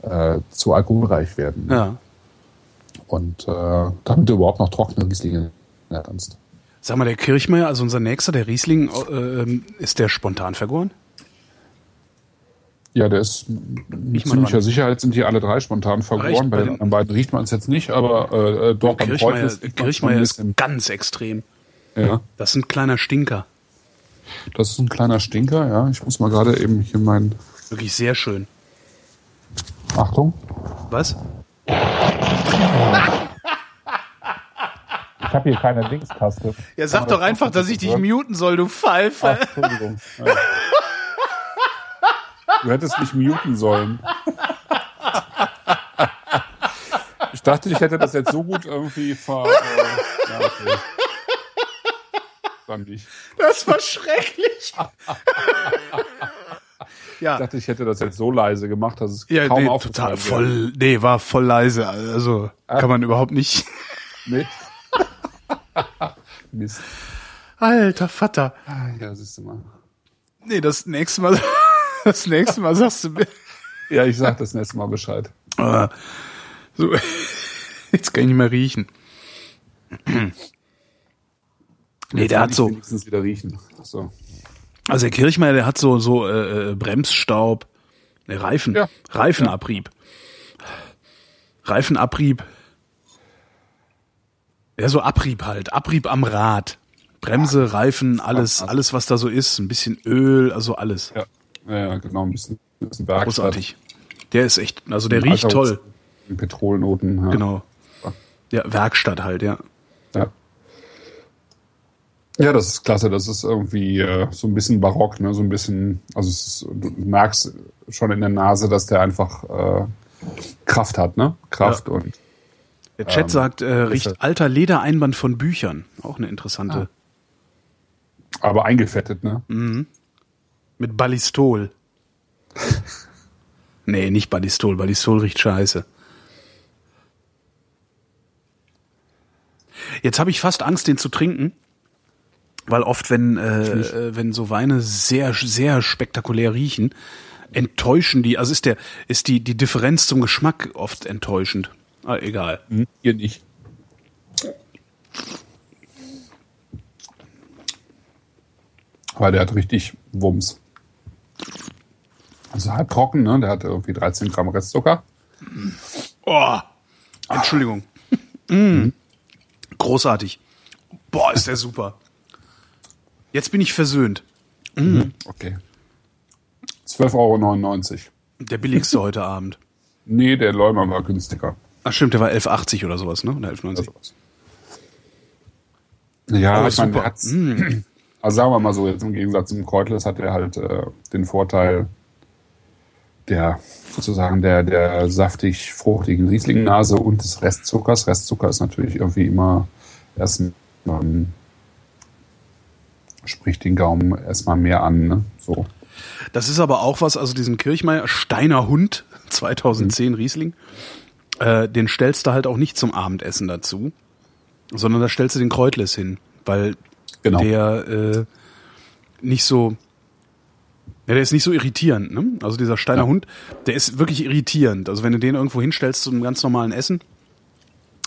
äh, zu alkoholreich werden. Ja. Und äh, damit du überhaupt noch trockene Rieslinge kannst. Sag mal, der Kirchmeier, also unser nächster, der Riesling, äh, ähm, ist der spontan vergoren? Ja, der ist mit ziemlicher dran. Sicherheit sind die alle drei spontan vergoren. Bei Bei den anderen beiden riecht man es jetzt nicht, aber äh, doch beim Kirchmeier, Kirchmeier ist ganz extrem. Ja, Das ist ein kleiner Stinker. das ist ein kleiner Stinker. Ja, ich muss mal gerade eben hier mein Wirklich sehr schön. Achtung. Was? Ich habe hier keine Dingstaste. Ja, sag doch einfach, dass ich dich muten soll, du Pfeife. Ach, Entschuldigung. Ja. Du hättest mich muten sollen. Ich dachte, ich hätte das jetzt so gut irgendwie ver. Äh, ja, okay. Dann nicht. Das war schrecklich. Ich ja, dachte, ich hätte das jetzt so leise gemacht, dass es ja kaum nee, aufgefallen total voll, nee, war voll leise. Also kann man überhaupt nicht. Nee. Mist. Alter Vater. Ah, Ja, siehst du mal. Nee, das nächste Mal, das nächste Mal sagst du mir. Ja, ich sag das nächste Mal Bescheid. Ah, so, jetzt kann ich nicht mehr riechen. Nee, Jetzt der hat ich so, wenigstens wieder riechen. So. Also der Kirchmeier, der hat so, so äh, äh, Bremsstaub, Ne, Reifen. Ja. Reifenabrieb. Reifenabrieb. Ja, so Abrieb halt. Abrieb am Rad. Bremse, Reifen, alles, alles, was da so ist. Ein bisschen Öl, also alles. Ja, ja, ja genau, ein bisschen, ein bisschen Werkstatt. Großartig. Der ist echt, also der riecht toll. Petrolnoten. Ja. Genau. Ja, Werkstatt halt, ja. Ja. Ja, das ist klasse. Das ist irgendwie äh, so ein bisschen barock, ne? So ein bisschen, also ist, du merkst schon in der Nase, dass der einfach äh, Kraft hat, ne? Kraft Ja. und Der Chat Ähm, sagt, äh, riecht alter Ledereinband von Büchern. Auch eine interessante. aber eingefettet, ne? Mit Ballistol. nee, nicht Ballistol. Ballistol riecht scheiße. Jetzt habe ich fast Angst, den zu trinken, weil oft, wenn, äh, äh, wenn so Weine sehr, sehr spektakulär riechen, enttäuschen die, also ist der, ist die, die Differenz zum Geschmack oft enttäuschend. Ah, egal. Hm, Hier nicht. Weil der hat richtig Wumms. Also halb trocken, ne? Der hat irgendwie 13 Gramm Restzucker. Oh, Entschuldigung. Mm. Großartig. Boah, ist der super. Jetzt bin ich versöhnt. Okay. 12,99 Euro. Der billigste heute Abend. Nee, der Leumer war günstiger. Ach stimmt, der war 11,80 oder sowas, ne? Oder 11,90. Ja, Aber ich meine, der hat's, also sagen wir mal so, jetzt im Gegensatz zum Kräutlers hat er halt äh, den Vorteil der sozusagen der, der saftig fruchtigen Rieslingnase und des Restzuckers. Restzucker ist natürlich irgendwie immer erst man spricht den Gaumen erstmal mehr an, ne? So. Das ist aber auch was, also diesen Kirchmeier Steiner Hund 2010 Riesling, äh, den stellst du halt auch nicht zum Abendessen dazu, sondern da stellst du den Kräutles hin, weil Genau. der äh, nicht so ja, der ist nicht so irritierend, ne? Also dieser Steiner Ja. Hund, der ist wirklich irritierend. Also wenn du den irgendwo hinstellst zum ganz normalen Essen,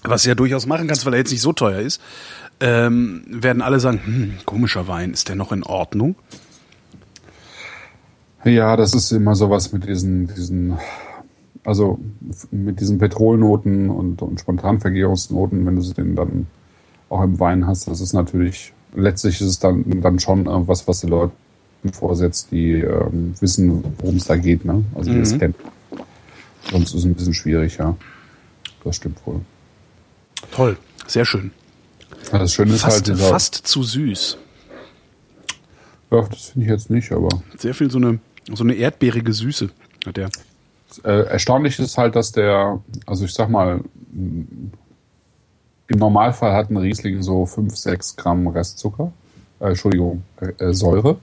was du ja durchaus machen kannst, weil er jetzt nicht so teuer ist, ähm, werden alle sagen, hm, komischer Wein, ist der noch in Ordnung? Ja, das ist immer sowas mit diesen, diesen, also mit diesen Petrolnoten und, und Spontanvergärungsnoten, wenn du sie denn dann auch im Wein hast, das ist natürlich, letztlich ist es dann, dann schon irgendwas, was die Leute vorsetzt, die ähm, wissen, worum es da geht, ne? Also die es Mhm. kennen. Sonst ist es ein bisschen schwierig, ja. Das stimmt wohl. Toll, sehr schön. Das Schöne ist Fast, halt dieser, fast zu süß. ja, das finde ich jetzt nicht, aber Sehr viel so eine, so eine erdbeerige Süße hat der. Äh, erstaunlich ist halt, dass der, also ich sag mal, im Normalfall hat ein Riesling so 5, 6 Gramm Restzucker. Äh, Entschuldigung, äh, äh, Säure.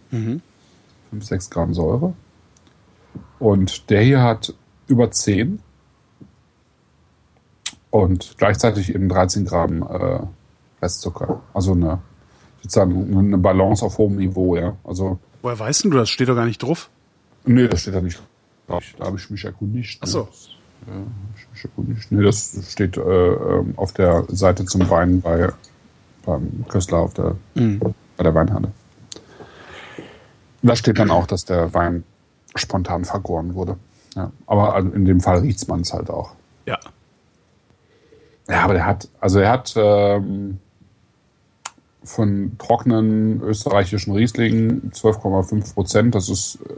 5, 6 Gramm Säure. Und der hier hat über 10. Und gleichzeitig eben 13 Gramm äh, Restzucker. Also eine, sozusagen eine Balance auf hohem Niveau, ja. Also, Woher weißt denn du, das steht doch gar nicht drauf? nee, das steht da nicht. drauf. Da habe ich mich erkundigt. Ach so. Ne? Ich erkundigt. Nee, das steht äh, ähm, auf der Seite zum Wein bei beim Köstler auf der, bei der Weinhalle. Da steht dann auch, dass der Wein spontan vergoren wurde. Ja, aber also in dem Fall riecht man es halt auch. Ja. Ja, aber der hat, also er hat ähm, von trockenen österreichischen Rieslingen 12,5 Prozent. Das ist äh,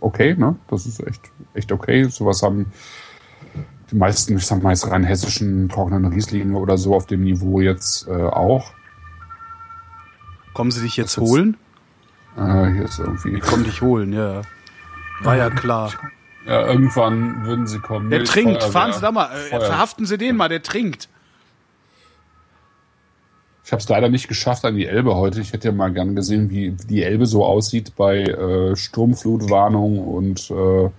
okay, ne? Das ist echt, echt okay. Sowas haben die meisten, ich sag mal, jetzt rein hessischen trockenen Rieslinge oder so auf dem Niveau jetzt äh, auch. Kommen sie dich jetzt ist- holen? Äh, hier ist irgendwie. Die kommen dich holen, ja. War ja klar. Ja, irgendwann würden sie kommen. Der Nee, trinkt, fahren Sie da mal, äh, Feuer. verhaften Sie den mal, der trinkt. Ich habe es leider nicht geschafft an die Elbe heute. Ich hätte ja mal gern gesehen, wie die Elbe so aussieht bei äh, Sturmflutwarnung und äh,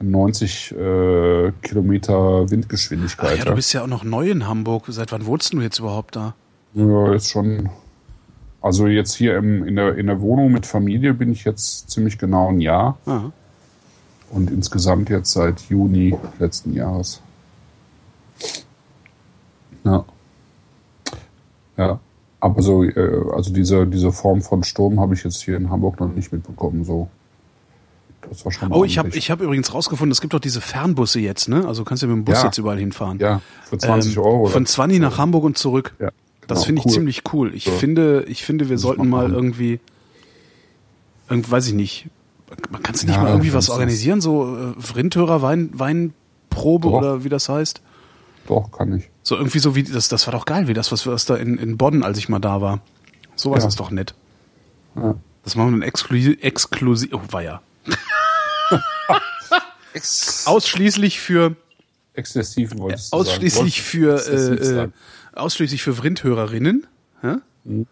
90 äh, Kilometer Windgeschwindigkeit. Ach ja, du bist ja auch noch neu in Hamburg. Seit wann wohnst du jetzt überhaupt da? ja, ist schon. Also jetzt hier im, in, der, in der Wohnung mit Familie bin ich jetzt ziemlich genau ein Jahr Ah. und insgesamt jetzt seit Juni letzten Jahres. Ja. Ja. Aber so, äh, also diese, diese Form von Sturm habe ich jetzt hier in Hamburg noch nicht mitbekommen. So Das war schon Oh, ich habe ich hab übrigens rausgefunden, es gibt doch diese Fernbusse jetzt, ne? Also kannst du mit dem Bus Ja. jetzt überall hinfahren. Ja, für 20 Ähm, Euro. Von oder? 20 nach Hamburg und zurück. Ja, Das genau, finde ich cool. ziemlich cool. Ich So. finde, ich finde, wir ich sollten mal irgendwie, irgend, weiß ich nicht, man kannst du nicht Ja, mal irgendwie was das organisieren, so äh, Vrindhörer Wein, Weinprobe Doch. oder wie das heißt? Doch, kann ich. So irgendwie so wie das, das war doch geil, wie das, was wir da in, in Bonn, als ich mal da war. Sowas Ja. ist doch nett. Ja. Das machen wir dann exklusiv, exklusiv, oh, war ja. Ausschließlich für, Exzessiv wolltest du ausschließlich für, äh, äh, ausschließlich für Vrindhörerinnen. Mhm.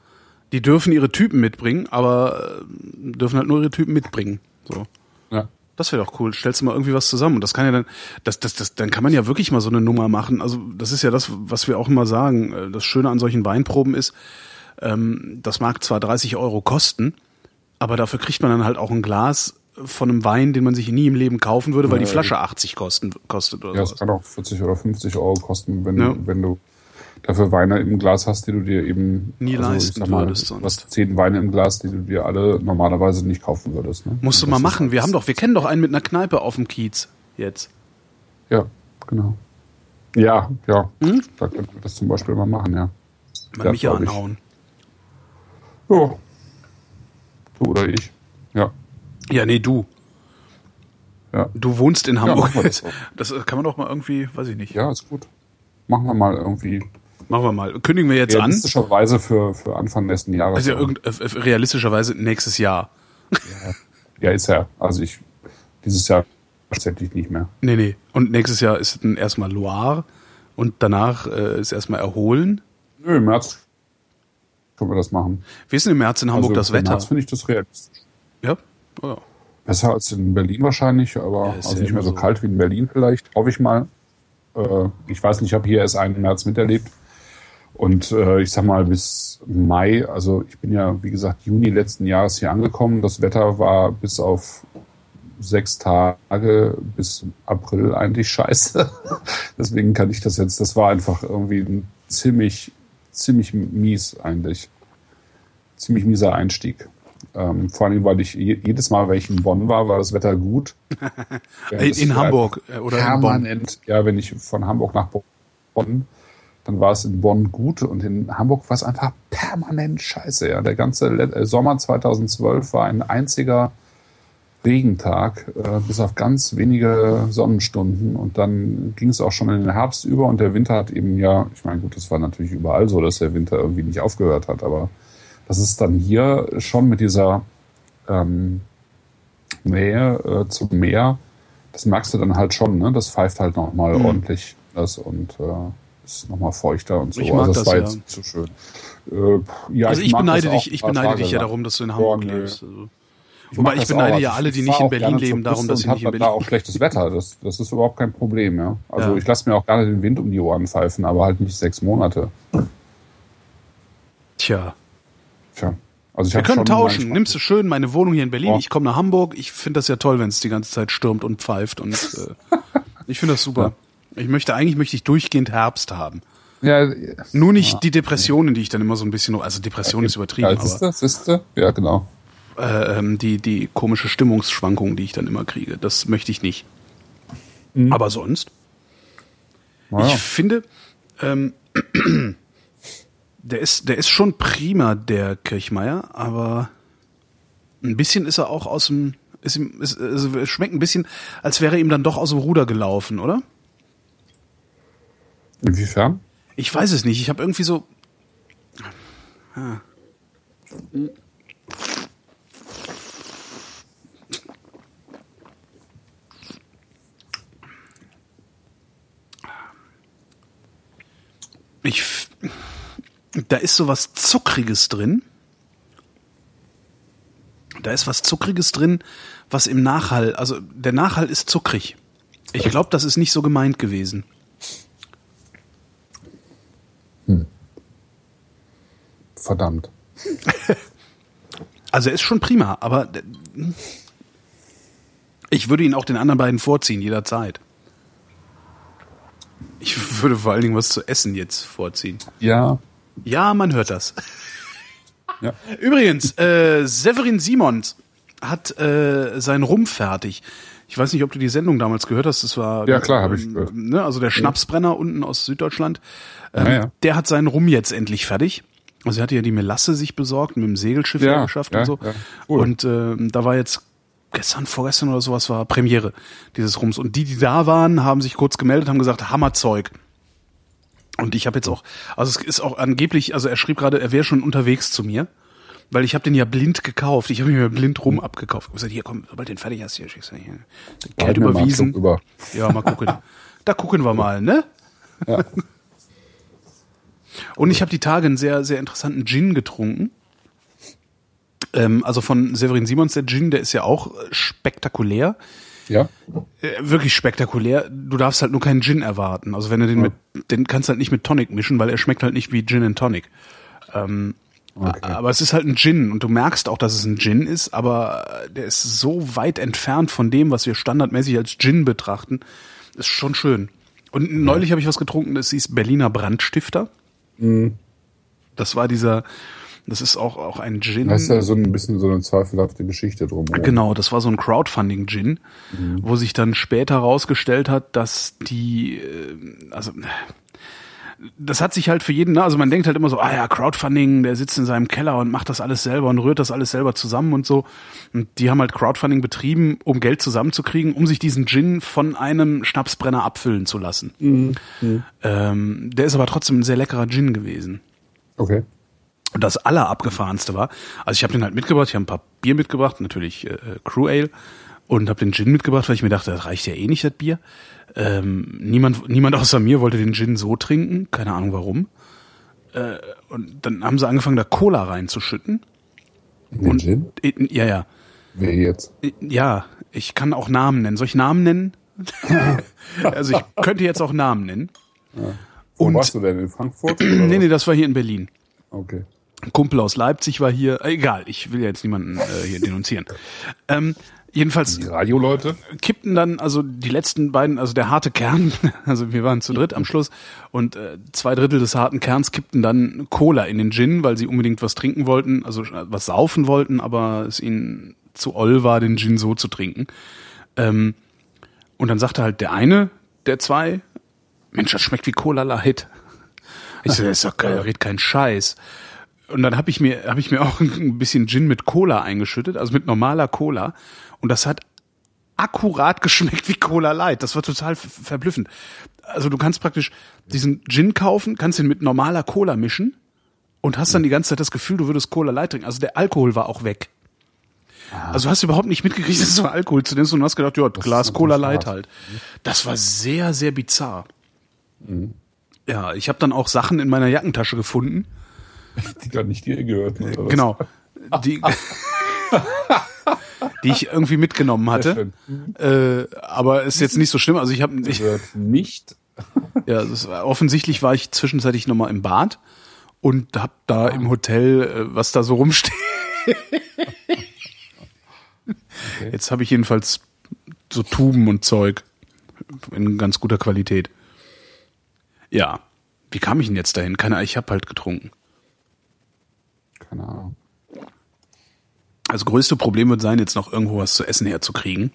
Die dürfen ihre Typen mitbringen, aber äh, dürfen halt nur ihre Typen mitbringen. So. Das wäre doch cool. Stellst du mal irgendwie was zusammen. Und das kann ja dann, das, das, das, dann kann man ja wirklich mal so eine Nummer machen. Also, das ist ja das, was wir auch immer sagen. Äh, Das Schöne an solchen Weinproben ist, ähm, das mag zwar 30 Euro kosten, aber dafür kriegt man dann halt auch ein Glas von einem Wein, den man sich nie im Leben kaufen würde, weil die Flasche 80 kosten, kostet oder Ja, es kann auch 40 oder 50 Euro kosten, wenn, Ja. du, wenn du dafür Weine im Glas hast, die du dir eben Nie also, leisten mal, würdest sonst. Du hast zehn Weine im Glas, die du dir alle normalerweise nicht kaufen würdest. Ne? Musst du mal machen. Wir haben doch, wir kennen doch einen mit einer Kneipe auf dem Kiez jetzt. Ja, genau. Ja, ja. Hm? Da könnten wir das zum Beispiel mal machen, ja. Mal Ja, Micha glaub ich. anhauen. Ja. Du oder ich. Ja. Ja, nee, du. Ja. Du wohnst in Hamburg. wir das das, kann man doch mal irgendwie, weiß ich nicht. Ja, ist gut. Machen wir mal irgendwie Machen wir mal. Kündigen wir jetzt an. realistischerweise für, für Anfang nächsten Jahres. Also ja, irgend, äh, äh, realistischerweise nächstes Jahr. ja, ist ja. Also ich, dieses Jahr tatsächlich nicht mehr. Nee, nee. Und nächstes Jahr ist dann erstmal Loire und danach äh, ist erstmal Erholen. Nö, im März können wir das machen. Wie ist denn im März in Hamburg also das Im Wetter? März finde ich das realistisch. Ja? Oh, ja. Besser als in Berlin wahrscheinlich, aber Ja, ist also ja nicht mehr so so. kalt wie in Berlin vielleicht, hoffe ich mal. Äh, ich weiß nicht, ich habe hier erst einen März miterlebt. Und äh, ich sag mal, bis Mai, also ich bin ja, wie gesagt, Juni letzten Jahres hier angekommen. Das Wetter war bis auf sechs Tage bis April eigentlich scheiße. Deswegen kann ich das jetzt, das war einfach irgendwie ein ziemlich, ziemlich mies eigentlich. Ziemlich mieser Einstieg. Ähm, vor allem, weil ich je- jedes Mal, wenn ich in Bonn war, war das Wetter gut. In, in Hamburg äh, oder in Bonn. permanent, ja, wenn ich von Hamburg nach Bonn, dann war es in Bonn gut und in Hamburg war es einfach permanent scheiße. Ja, der ganze Le äh, Sommer 2012 war ein einziger Regentag, äh, bis auf ganz wenige Sonnenstunden und dann ging es auch schon in den Herbst über und der Winter hat eben ja, ich meine, gut, das war natürlich überall so, dass der Winter irgendwie nicht aufgehört hat, aber das ist dann hier schon mit dieser ähm, Nähe äh, zum Meer, das merkst du dann halt schon, ne? Das pfeift halt nochmal Mhm. ordentlich das und äh, ist nochmal feuchter und so. Ich mag also das, war ja. jetzt nicht so schön. Äh, ja, Also ich, mag beneide das dich, ich beneide Tage dich ja lang. darum, dass du in Hamburg Ja, lebst. Also. Ich Wobei ich das beneide auch. ja Also alle, ich die nicht in Berlin leben, darum, dass sie nicht in Berlin da auch schlechtes Wetter. Das, das ist überhaupt kein Problem, ja. Also Ja. ich lasse mir auch gerne den Wind um die Ohren pfeifen, aber halt nicht sechs Monate. Tja. Tja. Also ich Wir können tauschen. Nimmst du schön meine Wohnung hier in Berlin, Ja. ich komme nach Hamburg. Ich finde das ja toll, wenn es die ganze Zeit stürmt und pfeift. Und äh, ich finde das super. Ich möchte, eigentlich möchte ich durchgehend Herbst haben. Ja, Nur nicht die Depressionen, die ich dann immer so ein bisschen, also Depression ist übertrieben, ja, siehste, aber siehste? Ja, genau. äh, ähm, die, die komische Stimmungsschwankungen, die ich dann immer kriege, das möchte ich nicht. Aber sonst? Naja. Ich finde, ähm, der ist, der ist schon prima, der Kirchmeier, aber ein bisschen ist er auch aus dem, ist ihm, ist, also es schmeckt ein bisschen, als wäre ihm dann doch aus dem Ruder gelaufen, oder? Inwiefern? Ich weiß es nicht. Ich habe irgendwie so. Ah. Ich. Da ist so was Zuckriges drin. Da ist was Zuckriges drin, was im Nachhall, also der Nachhall ist zuckrig. Ich glaube, das ist nicht so gemeint gewesen. Verdammt. Also er ist schon prima, aber d- ich würde ihn auch den anderen beiden vorziehen, jederzeit. Ich würde vor allen Dingen was zu essen jetzt vorziehen. Ja. Ja, man hört das. Ja. Übrigens, äh, Severin Simons hat äh, sein Rum fertig. Ich weiß nicht, ob du die Sendung damals gehört hast. Das war ja klar, habe ich gehört. Ne, also der Schnapsbrenner unten aus Süddeutschland. Ähm, Ja, ja. Der hat seinen Rum jetzt endlich fertig. Also er hatte ja die Melasse sich besorgt, mit dem Segelschiff Ja, geschafft ja, und so. ja. Cool. Und äh, da war jetzt gestern, vorgestern oder sowas war Premiere dieses Rums. Und die, die da waren, haben sich kurz gemeldet, haben gesagt, Hammerzeug. Und ich habe jetzt auch, also es ist auch angeblich, also er schrieb gerade, er wäre schon unterwegs zu mir, weil ich habe den ja blind gekauft. Ich habe ihn mir blind rum abgekauft. Ich gesagt, hier komm, sobald den fertig hast, hier schickst du hier Geld mal überwiesen. Schluck Über. Ja, mal gucken. da gucken wir mal, ne? Ja. Und ich habe die Tage einen sehr, sehr interessanten Gin getrunken. Ähm, also von Severin Simons, der Gin, der ist ja auch äh, spektakulär. ja. Äh, wirklich spektakulär. Du darfst halt nur keinen Gin erwarten. Also wenn du den mit, den kannst du halt nicht mit Tonic mischen, weil er schmeckt halt nicht wie Gin and Tonic. Ähm, Okay. Aber es ist halt ein Gin und du merkst auch, dass es ein Gin ist, aber der ist so weit entfernt von dem, was wir standardmäßig als Gin betrachten. Ist schon schön. Und neulich habe ich was getrunken, das hieß Berliner Brandstifter. Das war dieser, das ist auch, auch ein Gin. Da ist ja so ein bisschen so eine zweifelhafte Geschichte drum. Genau, das war so ein Crowdfunding-Gin, Mhm. wo sich dann später herausgestellt hat, dass die, äh, also das hat sich halt für jeden, ne, also man denkt halt immer so, ah ja, Crowdfunding, der sitzt in seinem Keller und macht das alles selber und rührt das alles selber zusammen und so. Und die haben halt Crowdfunding betrieben, um Geld zusammenzukriegen, um sich diesen Gin von einem Schnapsbrenner abfüllen zu lassen. Mhm. Ähm, der ist aber trotzdem ein sehr leckerer Gin gewesen. Okay. Und das allerabgefahrenste war, also ich habe den halt mitgebracht, ich habe ein paar Bier mitgebracht, natürlich äh, Crew Ale und habe den Gin mitgebracht, weil ich mir dachte, das reicht ja eh nicht, das Bier. Ähm, niemand, niemand außer mir wollte den Gin so trinken, keine Ahnung warum. Äh, und dann haben sie angefangen, da Cola reinzuschütten. In den Gin? In, ja, ja. Wer jetzt? Ja, ich kann auch Namen nennen. Soll ich Namen nennen? also ich könnte jetzt auch Namen nennen. Wo Und- warst du denn? In Frankfurt? Nee, nee, das war hier in Berlin. Okay. Ein Kumpel aus Leipzig war hier. Äh, egal, ich will ja jetzt niemanden äh, hier denunzieren. Ähm, jedenfalls Die Radioleute? kippten dann also die letzten beiden, also der harte Kern, also wir waren zu dritt am Schluss und äh, zwei Drittel des harten Kerns kippten dann Cola in den Gin, weil sie unbedingt was trinken wollten, also äh, was saufen wollten, aber es ihnen zu oll war, den Gin so zu trinken. Ähm, und dann sagte halt der eine der zwei, Mensch, das schmeckt wie Cola Light. Ich so, ist doch kein, red kein Scheiß. Und dann habe ich mir habe ich mir auch ein bisschen Gin mit Cola eingeschüttet, also mit normaler Cola und das hat akkurat geschmeckt wie Cola Light. Das war total ver- verblüffend. Also du kannst praktisch diesen Gin kaufen, kannst ihn mit normaler Cola mischen und hast dann die ganze Zeit das Gefühl, du würdest Cola Light trinken. Also der Alkohol war auch weg. Also du hast überhaupt nicht mitgekriegt, dass du Alkohol zu nimmst und hast gedacht, ja, Glas Cola Light halt. Das war sehr, sehr bizarr. Ja, ich habe dann auch Sachen in meiner Jackentasche gefunden. Die gar nicht dir gehört. oder was? Genau. Die, die ich irgendwie mitgenommen hatte. Äh, aber ist jetzt nicht so schlimm. Also ich habe ich, nicht. ja, war, offensichtlich war ich zwischenzeitlich nochmal im Bad und hab da im Hotel, äh, was da so rumsteht. Jetzt habe ich jedenfalls so Tuben und Zeug in ganz guter Qualität. Ja. Wie kam ich denn jetzt dahin? Keine Ahnung, ich habe halt getrunken. Keine Ahnung. Das größte Problem wird sein, jetzt noch irgendwo was zu essen herzukriegen.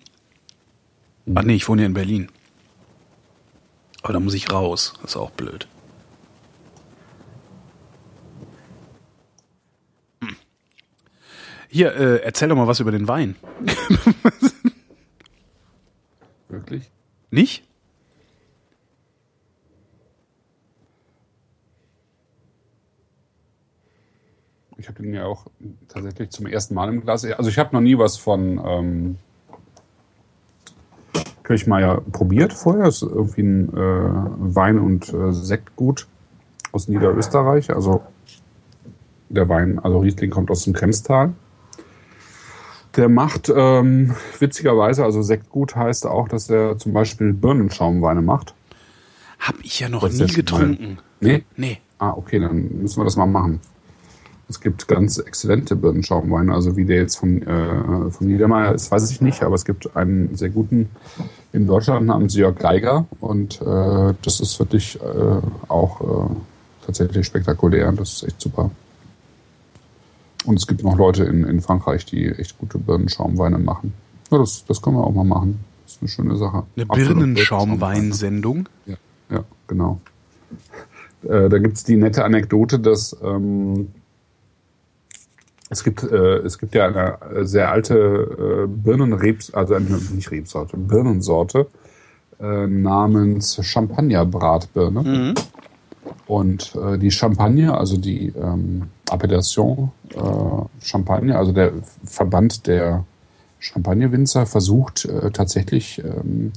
Ach nee, ich wohne ja in Berlin. Aber da muss ich raus. Das ist auch blöd. Hm. Hier, äh, erzähl doch mal was über den Wein. Wirklich? Nicht? Ich habe den ja auch tatsächlich zum ersten Mal im Glas. Also ich habe noch nie was von ähm, Kirchmeier probiert vorher. Das ist irgendwie ein äh, Wein- und äh, Sektgut aus Niederösterreich. Also der Wein, also Riesling kommt aus dem Kremstal. Der macht ähm, witzigerweise, also Sektgut heißt auch, dass er zum Beispiel Birnenschaumweine macht. Hab ich ja noch nie getrunken. Nee? Nee. Ah, okay, dann müssen wir das mal machen. Es gibt ganz exzellente Birnenschaumweine, also wie der jetzt von, äh, von Niedermeyer ist, weiß ich nicht, aber es gibt einen sehr guten in Deutschland namens Jörg Geiger und äh, das ist wirklich äh, auch äh, tatsächlich spektakulär. Das ist echt super. Und es gibt noch Leute in, in Frankreich, die echt gute Birnenschaumweine machen. Ja, das, das können wir auch mal machen. Das ist eine schöne Sache. Eine Birnenschaumweinsendung? Ja, ja, genau. Äh, da gibt's die nette Anekdote, dass ähm, es gibt, äh, es gibt ja eine sehr alte äh, Birnenrebs, also eine, nicht Rebsorte, Birnensorte äh, namens Champagner-Bratbirne. Mhm. Und äh, die Champagne, also die ähm, Appellation äh, Champagne, also der Verband der Champagnerwinzer versucht äh, tatsächlich ähm,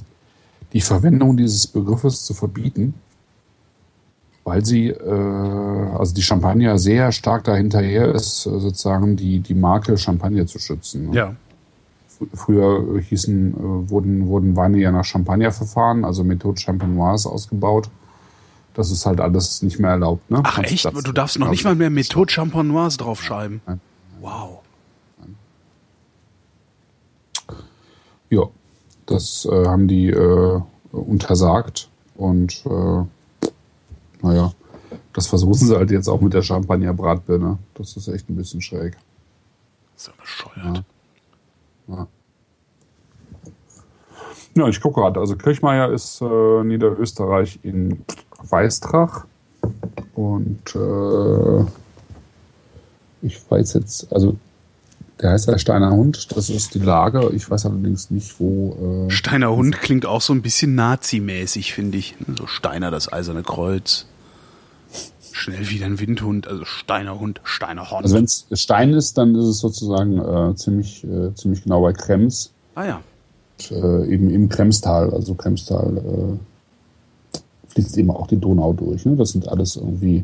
die Verwendung dieses Begriffes zu verbieten, weil sie, äh, also die Champagner sehr stark dahinterher ist, äh, sozusagen die, die Marke Champagner zu schützen. Ne? Ja. Früher hießen, äh, wurden, wurden Weine ja nach Champagner-Verfahren, also Methode Champenoise ausgebaut. Das ist halt alles nicht mehr erlaubt. Ne? Ach echt? Du darfst noch nicht mal mehr Methode Champenoise draufschreiben. Nein. Wow. Ja, das äh, haben die äh, untersagt und äh, naja, das versuchen sie halt jetzt auch mit der Champagner-Bratbirne. Das ist echt ein bisschen schräg. Das ist ja bescheuert. Ja, ja. ja ich gucke gerade. Also Kirchmeier ist äh, Niederösterreich in Weißtrach und äh, ich weiß jetzt, also der heißt ja Steiner Hund, das ist die Lage. Ich weiß allerdings nicht, wo. Äh Steiner Hund klingt auch so ein bisschen Nazi-mäßig, finde ich. So Steiner, das eiserne Kreuz. Schnell wie ein Windhund, also Steiner Hund, Steiner Horn. Also wenn es Stein ist, dann ist es sozusagen äh, ziemlich, äh, ziemlich genau bei Krems. Ah ja. Und, äh, eben im Kremstal, also Kremstal äh, fließt eben auch die Donau durch. Ne? Das sind alles irgendwie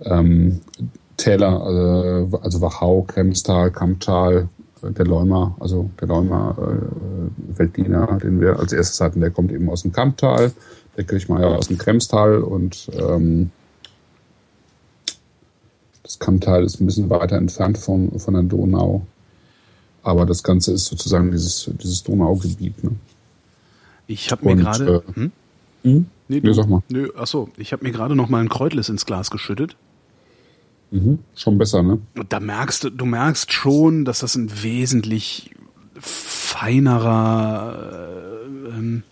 ähm, Täler, also, also Wachau, Kremstal, Kamptal, der Leumer, also der Leumer äh, Weltdiener, den wir als erstes hatten, der kommt eben aus dem Kamptal, der Kirchmeier aus dem Kremstal und ähm, das Kamptal ist ein bisschen weiter entfernt von, von der Donau. Aber das Ganze ist sozusagen dieses, dieses Donaugebiet. Ne? Ich habe mir gerade. Äh, hm? Hm? Nee, nee, sag mal. Nö, achso, ich habe mir gerade noch mal ein Kräutles ins Glas geschüttet. Mhm, schon besser, ne? Und da merkst du, du merkst schon, dass das ein wesentlich feinerer, äh, ähm,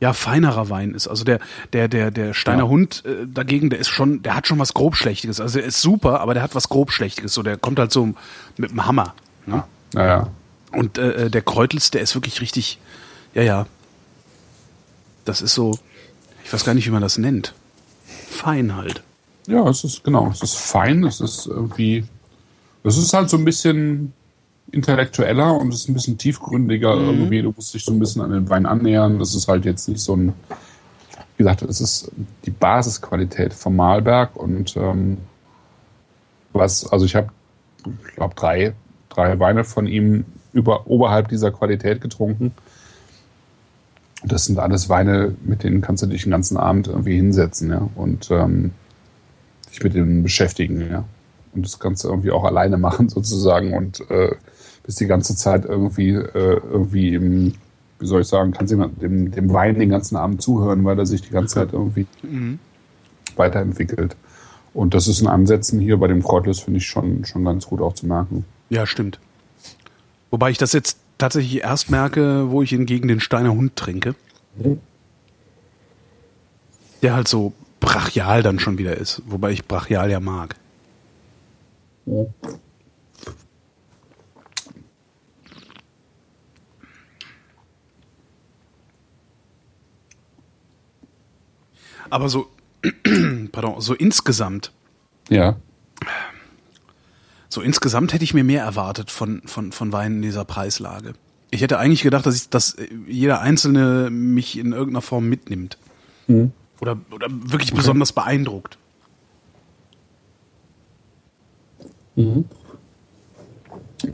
ja, feinerer Wein ist. Also der, der, der, der Steiner ja. Hund äh, dagegen, der ist schon, der hat schon was grobschlächtiges. Also der ist super, aber der hat was grobschlächtiges. So, der kommt halt so mit dem Hammer. Ne? Ja, ja. Und äh, äh, der Kräutels, der ist wirklich richtig, ja, ja. Das ist so, ich weiß gar nicht, wie man das nennt. Fein halt. Ja, es ist genau, es ist fein, es ist irgendwie, es ist halt so ein bisschen intellektueller und es ist ein bisschen tiefgründiger mhm. irgendwie. Du musst dich so ein bisschen an den Wein annähern. Das ist halt jetzt nicht so ein, wie gesagt, es ist die Basisqualität vom Malberg und ähm, was, also ich habe, ich glaube, drei, drei Weine von ihm über oberhalb dieser Qualität getrunken. Das sind alles Weine, mit denen kannst du dich den ganzen Abend irgendwie hinsetzen, ja. Und ähm, sich mit denen beschäftigen, ja. Und das Ganze irgendwie auch alleine machen sozusagen und äh, bis die ganze Zeit irgendwie, äh, irgendwie im, wie soll ich sagen, kann sie dem, dem Wein den ganzen Abend zuhören, weil er sich die ganze Zeit irgendwie mhm. weiterentwickelt. Und das ist in Ansätzen hier bei dem Kräutlers, finde ich, schon, schon ganz gut auch zu merken. Ja, stimmt. Wobei ich das jetzt tatsächlich erst merke, wo ich ihn gegen den Steiner Hund trinke. Mhm. Der halt so brachial dann schon wieder ist. Wobei ich brachial ja mag. Ja. Aber so, pardon, so insgesamt. Ja. So insgesamt hätte ich mir mehr erwartet von, von, von Weinen in dieser Preislage. Ich hätte eigentlich gedacht, dass, ich, dass jeder Einzelne mich in irgendeiner Form mitnimmt. Mhm. Oder, oder wirklich okay. besonders beeindruckt. Mhm.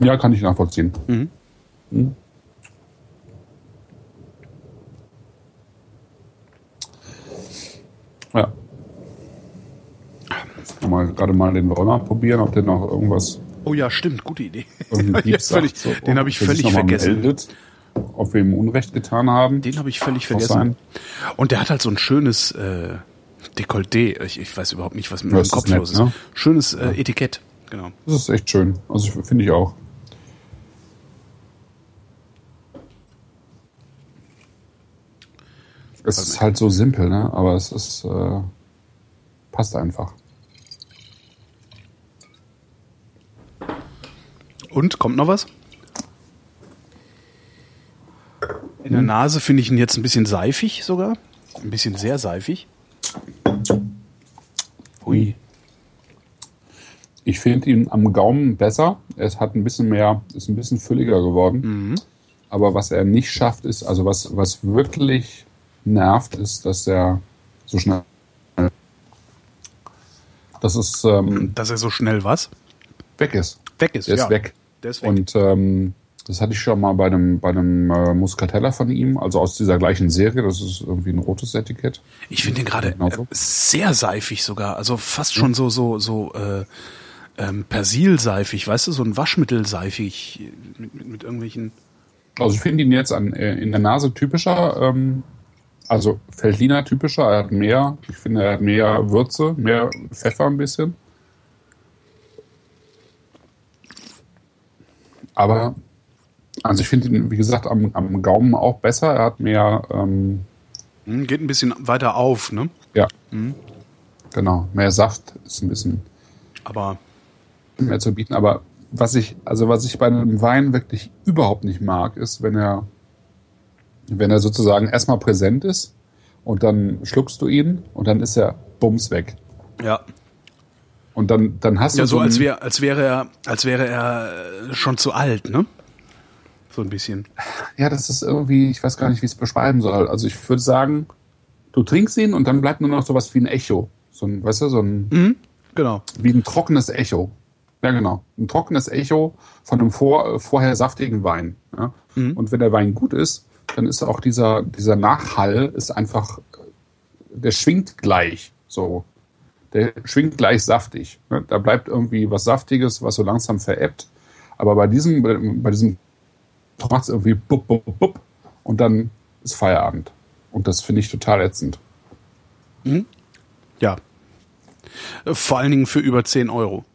Ja, kann ich nachvollziehen. Mhm. Ja. Mal gerade mal den Roller probieren, ob der noch irgendwas. Oh ja, stimmt, gute Idee. völlig, so, den habe ich völlig vergessen. Meldet ob wir ihm Unrecht getan haben. Den habe ich völlig vergessen. Sein. Und der hat halt so ein schönes äh, Dekolleté. Ich, ich weiß überhaupt nicht, was mit meinem Kopf los ist. Ne? Schönes äh, Etikett. genau. Das ist echt schön. Also finde ich auch. Es ist halt so simpel, ne? Aber es ist äh, passt einfach. Und kommt noch was? In der Nase finde ich ihn jetzt ein bisschen seifig sogar. Ein bisschen sehr seifig. Ui. Ich finde ihn am Gaumen besser. Es hat ein bisschen mehr, ist ein bisschen fülliger geworden. Aber was er nicht schafft, ist, also was, was wirklich nervt, ist, dass er so schnell. Das ist ähm, Dass er so schnell was? weg ist. Weg ist. Der ist ja. weg. Der ist weg. Und ähm, das hatte ich schon mal bei einem, bei einem äh, Muscatella von ihm, also aus dieser gleichen Serie. Das ist irgendwie ein rotes Etikett. Ich finde ihn gerade Genau so. äh, sehr seifig sogar. Also fast schon so, so, so äh, ähm, Persilseifig, weißt du, so ein Waschmittelseifig mit, mit, mit irgendwelchen. Also ich finde ihn jetzt an, äh, in der Nase typischer, ähm, also Feldliner typischer. Er hat mehr, ich finde, er hat mehr Würze, mehr Pfeffer ein bisschen. Aber, also ich finde ihn, wie gesagt, am, am Gaumen auch besser. Er hat mehr, ähm, Hm, geht ein bisschen weiter auf, ne? ja, genau, mehr Saft, ist ein bisschen Aber mehr zu bieten. Aber was ich, also was ich bei einem Wein wirklich überhaupt nicht mag, ist, wenn er, wenn er sozusagen erstmal präsent ist und dann schluckst du ihn und dann ist er bums weg. ja. Und dann, dann hast du Ja, so ein- als wäre, als wäre er, als wäre er äh, schon zu alt, ne? So ein bisschen. ja, das ist irgendwie, ich weiß gar nicht, wie ich es beschreiben soll. Also ich würde sagen, du trinkst ihn und dann bleibt nur noch sowas wie ein Echo. So ein, weißt du, so ein, Genau. wie ein trockenes Echo. Ja, genau. Ein trockenes Echo von einem vor, vorher saftigen Wein. Ja? Und wenn der Wein gut ist, dann ist auch dieser, dieser Nachhall ist einfach, der schwingt gleich. So. Der schwingt gleich saftig. Ne? Da bleibt irgendwie was Saftiges, was so langsam verebbt. Aber bei diesem, bei, diesem macht es irgendwie bup, bup, bup und dann ist Feierabend. Und das finde ich total ätzend. Ja. Äh, Vor allen Dingen für über 10 Euro.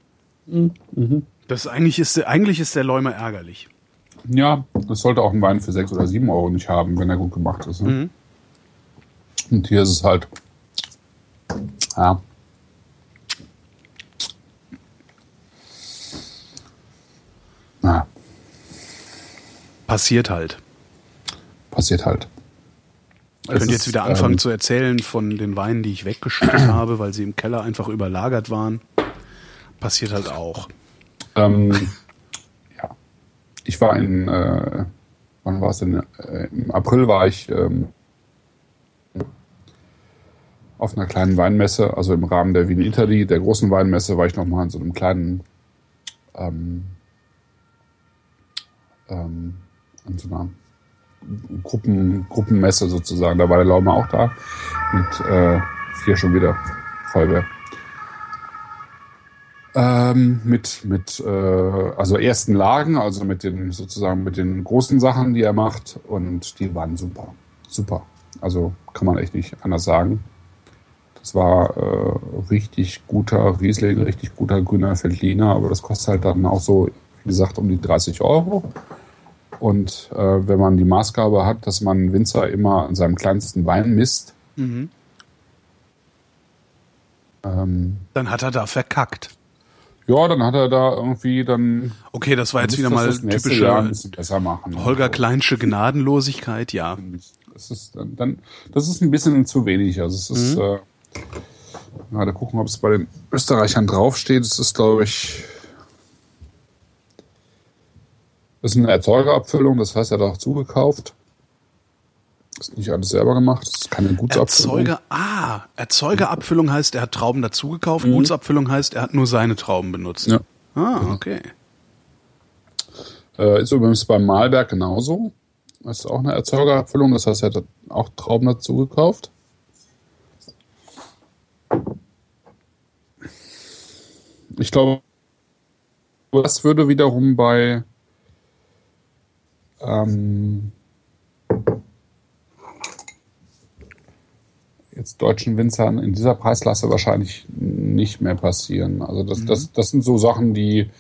Das eigentlich ist, der- eigentlich ist der Läumer ärgerlich. Ja, das sollte auch ein Wein für 6 oder 7 Euro nicht haben, wenn er gut gemacht ist. Ne? Und hier ist es halt. Ja. Na, Passiert halt. passiert halt. Ich könnte jetzt wieder anfangen ähm, zu erzählen von den Weinen, die ich weggeschüttet habe, weil sie im Keller einfach überlagert waren. Passiert halt auch. Ähm. Ich war in, äh, wann war es denn? Äh, Im April war ich ähm, auf einer kleinen Weinmesse, also im Rahmen der Wien Italy, der großen Weinmesse, war ich nochmal in so einem kleinen, ähm, ähm, an so einer Gruppen, Gruppenmesse sozusagen. Da war der Laumer auch da mit äh, vier schon wieder Feuerwehr. Ähm, mit, mit äh, also ersten Lagen, also mit den sozusagen mit den großen Sachen, die er macht, und die waren super. Super. Also kann man echt nicht anders sagen. Das war äh, richtig guter Riesling, richtig guter grüner Veltliner, aber das kostet halt dann auch so, wie gesagt, um die 30 Euro. Und äh, wenn man die Maßgabe hat, dass man Winzer immer an seinem kleinsten Wein misst, ähm, Dann hat er da verkackt. Ja, dann hat er da irgendwie dann Okay, das war jetzt wieder mal typische bisschen besser machen. Holger Kleinsche Gnadenlosigkeit, ja. Das ist dann, dann das ist ein bisschen zu wenig. Also es ist Mhm. äh, gerade gucken, ob es bei den Österreichern draufsteht. Es ist, glaube ich, das ist eine Erzeugerabfüllung, das heißt, er hat auch zugekauft. Ist nicht alles selber gemacht, das ist keine Gutsabfüllung. Erzeuger, ah, Erzeugerabfüllung heißt, er hat Trauben dazugekauft. Mhm. Gutsabfüllung heißt, er hat nur seine Trauben benutzt. Ja. Ah, okay. Äh, ist übrigens beim Malberg genauso. Das ist auch eine Erzeugerabfüllung, das heißt, er hat auch Trauben dazu gekauft. Ich glaube, das würde wiederum bei ähm, jetzt deutschen Winzern in dieser Preisklasse wahrscheinlich nicht mehr passieren. Also das, mhm. das, das sind so Sachen, die,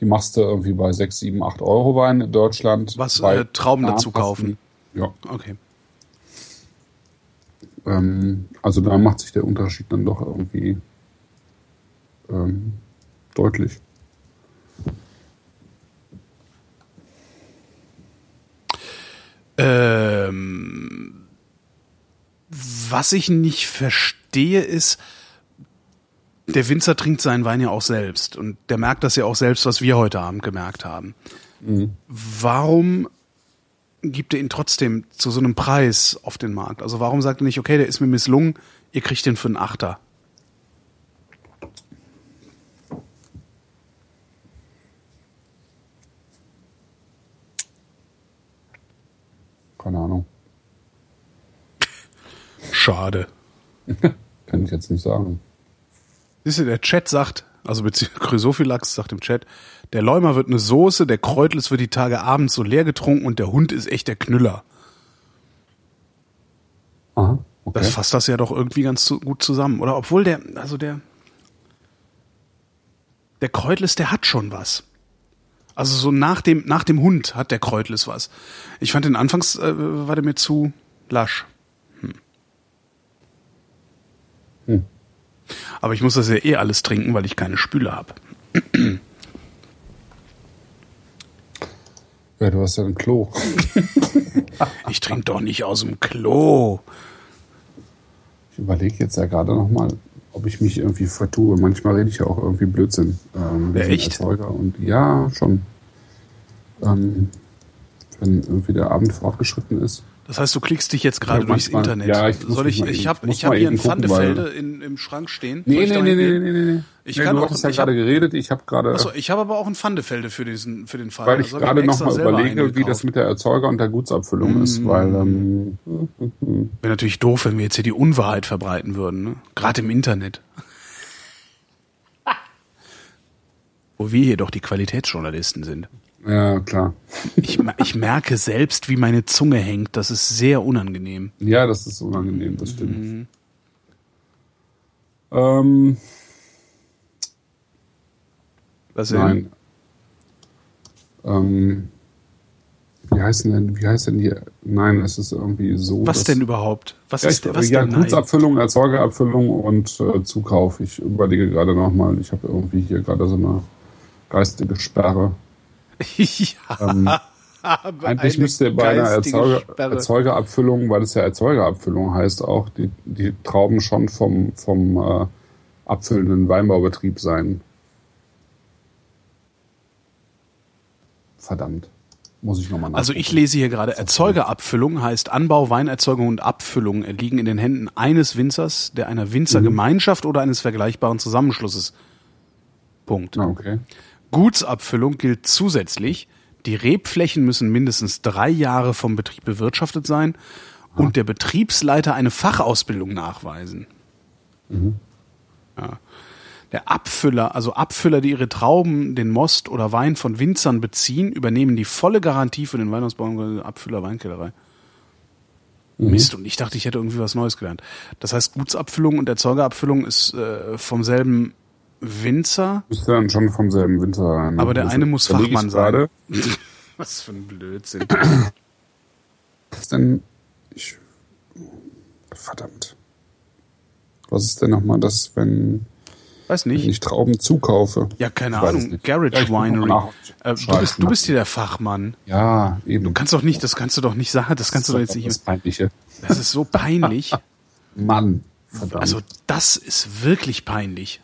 die machst du irgendwie bei 6, 7, 8 Euro Wein in Deutschland. Was äh, Trauben dazu kaufen? Ja. Okay. Ähm, also da macht sich der Unterschied dann doch irgendwie ähm, deutlich. Ähm, was ich nicht verstehe, ist, der Winzer trinkt seinen Wein ja auch selbst und der merkt das ja auch selbst, was wir heute Abend gemerkt haben. Mhm. Warum gibt er ihn trotzdem zu so einem Preis auf den Markt? Also warum sagt er nicht, okay, der ist mir misslungen, ihr kriegt den für einen Achter? Keine Ahnung. Schade. Kann ich jetzt nicht sagen. Siehst du, der Chat sagt, also beziehungsweise Chrysophylax sagt im Chat, der Läumer wird eine Soße, der Kräutles wird die Tage abends so leer getrunken und der Hund ist echt der Knüller. Aha, okay. Das fasst das ja doch irgendwie ganz zu, gut zusammen. Oder obwohl der, also der, der Kräutles, der hat schon was. Also so nach dem, nach dem Hund hat der Kräutles was. Ich fand den anfangs, äh, war der mir zu lasch. Hm. Hm. Aber ich muss das ja eh alles trinken, weil ich keine Spüle habe. Ja, du hast ja ein Klo. ich trinke doch nicht aus dem Klo. Ich überlege jetzt ja gerade nochmal, ob ich mich irgendwie vertue. Manchmal rede ich ja auch irgendwie Blödsinn. Ähm, ja, echt? Erzeuger und ja, schon. Ähm, wenn irgendwie der Abend fortgeschritten ist. Das heißt, du klickst dich jetzt gerade ja, durchs Internet. Ja, ich Soll ich, ich habe ich hab hier ein Pfandefelde in, im Schrank stehen. Nee, nee, nee, nee, nee, nee, Ich nee, kann du auch, hast ja gerade geredet, ich habe gerade. Achso, ich habe aber auch ein Pfandefelde für diesen, für den Fall. Weil ich gerade nochmal überlege, wie das mit der Erzeuger- und der Gutsabfüllung mm. ist, weil, ähm, Wäre natürlich doof, wenn wir jetzt hier die Unwahrheit verbreiten würden, ne? Gerade im Internet. Wo wir hier doch die Qualitätsjournalisten sind. Ja, klar. Ich, ich merke selbst, wie meine Zunge hängt. Das ist sehr unangenehm. Ja, das ist unangenehm, das stimmt. Mhm. Ähm, Was denn? Nein. Ähm, wie heißt denn, wie heißt denn die? Nein, es ist irgendwie so. Was denn überhaupt? Was ja, ist was ja, denn Gutsabfüllung, Erzeugerabfüllung und äh, Zukauf. Ich überlege gerade nochmal, ich habe irgendwie hier gerade so eine geistige Sperre. Ja. Ähm, eigentlich müsste bei einer Erzeuger, Erzeugerabfüllung, weil es ja Erzeugerabfüllung heißt, auch die, die Trauben schon vom, vom äh, abfüllenden Weinbaubetrieb sein. Verdammt. Muss ich nochmal Also ich lese hier gerade, Erzeugerabfüllung heißt Anbau, Weinerzeugung und Abfüllung liegen in den Händen eines Winzers, der einer Winzergemeinschaft mhm. oder eines vergleichbaren Zusammenschlusses. Punkt. Ah, okay. Gutsabfüllung gilt zusätzlich, die Rebflächen müssen mindestens drei Jahre vom Betrieb bewirtschaftet sein und ah. der Betriebsleiter eine Fachausbildung nachweisen. Mhm. Ja. Der Abfüller, also Abfüller, die ihre Trauben, den Most oder Wein von Winzern beziehen, übernehmen die volle Garantie für den Weinausbau Abfüller Weinkellerei. Mhm. Mist, und ich dachte, ich hätte irgendwie was Neues gelernt. Das heißt, Gutsabfüllung und Erzeugerabfüllung ist äh, vom selben Winzer. Ist dann schon vom selben Winzer sein. Ne? Aber der eine muss Fachmann sein. Was für ein Blödsinn. Was ist denn. Ich, verdammt. Was ist denn nochmal das, wenn. Weiß nicht. Wenn ich Trauben zukaufe. Ja, keine ich Ahnung. Garage Winery. Äh, du, bist, du bist hier der Fachmann. Ja, eben. Du kannst doch nicht, das kannst du doch nicht sagen, das kannst das du doch jetzt nicht. Das Peinliche. Das ist so peinlich. Mann, verdammt. Also, das ist wirklich peinlich.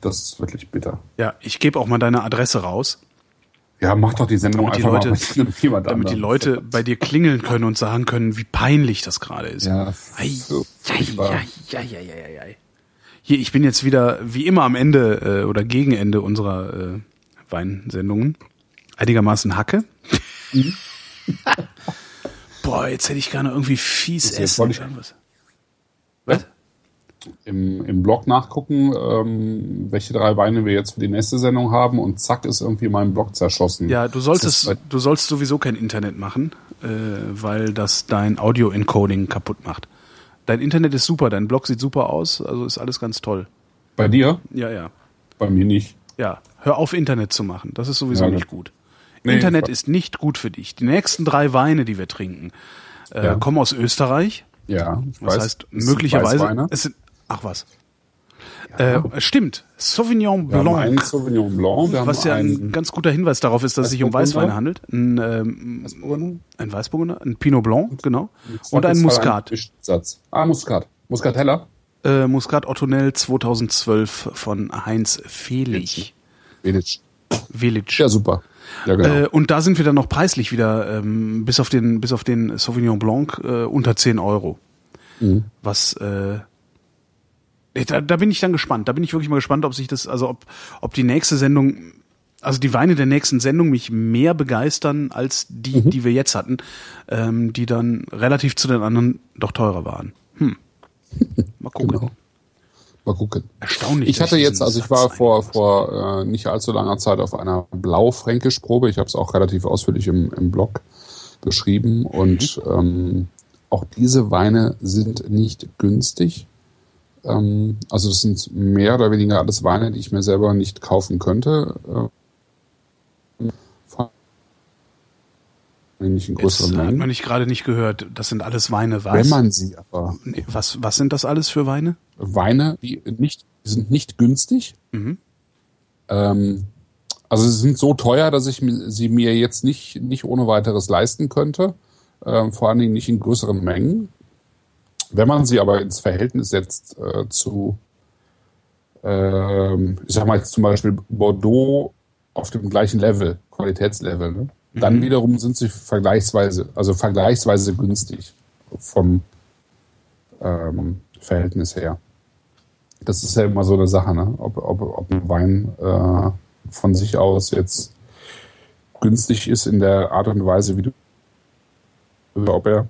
Das ist wirklich bitter. Ja, ich gebe auch mal deine Adresse raus. Ja, mach doch die Sendung damit die einfach Leute, mal damit die Leute bei dir klingeln können und sagen können, wie peinlich das gerade ist. Ja, ei, so ei, ei, Hier, ich bin jetzt wieder wie immer am Ende äh, oder gegen Ende unserer äh, Weinsendungen einigermaßen Hacke. Mhm. Boah, jetzt hätte ich gerne irgendwie fies essen. Was? Im, im Blog nachgucken, ähm, welche drei Weine wir jetzt für die nächste Sendung haben und zack ist irgendwie mein Blog zerschossen. Ja, du solltest, du sollst sowieso kein Internet machen, äh, weil das dein Audio-Encoding kaputt macht. Dein Internet ist super, dein Blog sieht super aus, also ist alles ganz toll. Bei dir? Ja, ja. Bei mir nicht. Ja. Hör auf, Internet zu machen. Das ist sowieso Ja, nicht gut. gut. Nee, Internet ist nicht gut für dich. Die nächsten drei Weine, die wir trinken, äh, Ja. kommen aus Österreich. Ja, ich Das weiß. heißt, möglicherweise. Es sind, ach was. Äh, stimmt. Sauvignon Wir haben einen Blanc. Sauvignon Blanc, wir Was ja ein ganz guter Hinweis darauf ist, dass es sich um. Weißweine handelt. Ein, ähm, Weißburgunder. ein Weißburgunder, ein Pinot Blanc, genau. Und ein. Mischsatz. Ah, Muskat. Muscatella. Äh, Muscat Ottonel 2012 von Heinz Fehlich. Village. Village. Ja, super. Ja, genau. Äh, und da sind wir dann noch preislich wieder, ähm, bis auf den, bis auf den Sauvignon Blanc, äh, unter 10 Euro. Mhm. Was, äh, da, da bin ich dann gespannt. Da bin ich wirklich mal gespannt, ob sich das, also ob, ob die nächste Sendung, also die Weine der nächsten Sendung mich mehr begeistern als die, Mhm. die wir jetzt hatten, ähm, die dann relativ zu den anderen doch teurer waren. Hm. Mal gucken. Genau. Mal gucken. Erstaunlich. Ich hatte jetzt, also ich Satz war vor, vor äh, nicht allzu langer Zeit auf einer Blau-Fränkisch-Probe. Ich habe es auch relativ ausführlich im, im Blog beschrieben. Und ähm, auch diese Weine sind nicht günstig. Ähm, also das sind mehr oder weniger alles Weine, die ich mir selber nicht kaufen könnte. Äh, allem nicht in hat man nicht gerade nicht gehört. Das sind alles Weine, was? Wenn man sie aber nee, was, was sind das alles für Weine? Weine, die nicht, die sind nicht günstig. Mhm. Ähm, also sie sind so teuer, dass ich sie mir jetzt nicht, nicht ohne weiteres leisten könnte. Ähm, vor allen Dingen nicht in größeren Mengen. Wenn man sie aber ins Verhältnis setzt äh, zu, ähm, ich sag mal jetzt zum Beispiel Bordeaux auf dem gleichen Level, Qualitätslevel, ne? dann wiederum sind sie vergleichsweise, also vergleichsweise günstig vom ähm, Verhältnis her. Das ist ja immer so eine Sache, ne? ob, ob, ob ein Wein äh, von sich aus jetzt günstig ist in der Art und Weise, wie du, ob er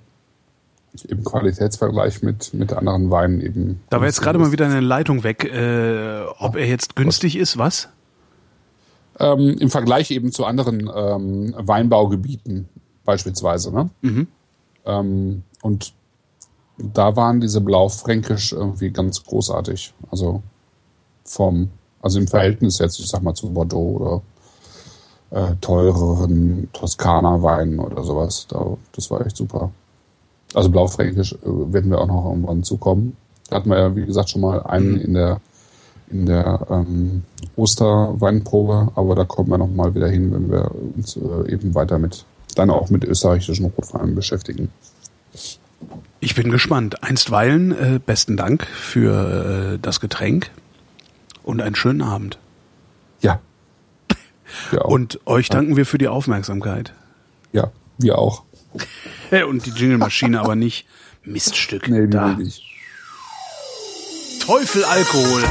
im Qualitätsvergleich mit, mit anderen Weinen eben. Da war jetzt gerade ist. mal wieder eine Leitung weg. Äh, ob er jetzt günstig ist, was? Ähm, Im Vergleich eben zu anderen ähm, Weinbaugebieten beispielsweise. Ne? Mhm. Ähm, und da waren diese Blaufränkisch irgendwie ganz großartig. Also vom, also im Verhältnis jetzt, ich sag mal, zu Bordeaux oder äh, teureren Toskana-Weinen oder sowas. Da, das war echt super. Also Blaufränkisch äh, werden wir auch noch irgendwann zukommen. Da hatten wir ja, wie gesagt, schon mal einen in der in der ähm, Osterweinprobe, aber da kommen wir noch mal wieder hin, wenn wir uns äh, eben weiter mit dann auch mit österreichischen Rotweinen beschäftigen. Ich bin gespannt. Einstweilen, äh, besten Dank für äh, das Getränk und einen schönen Abend. Ja. Und euch danken wir für die Aufmerksamkeit. ja, wir auch. Und die Jingle-Maschine aber nicht. Miststück. Nee, da. nicht. Teufel Alkohol.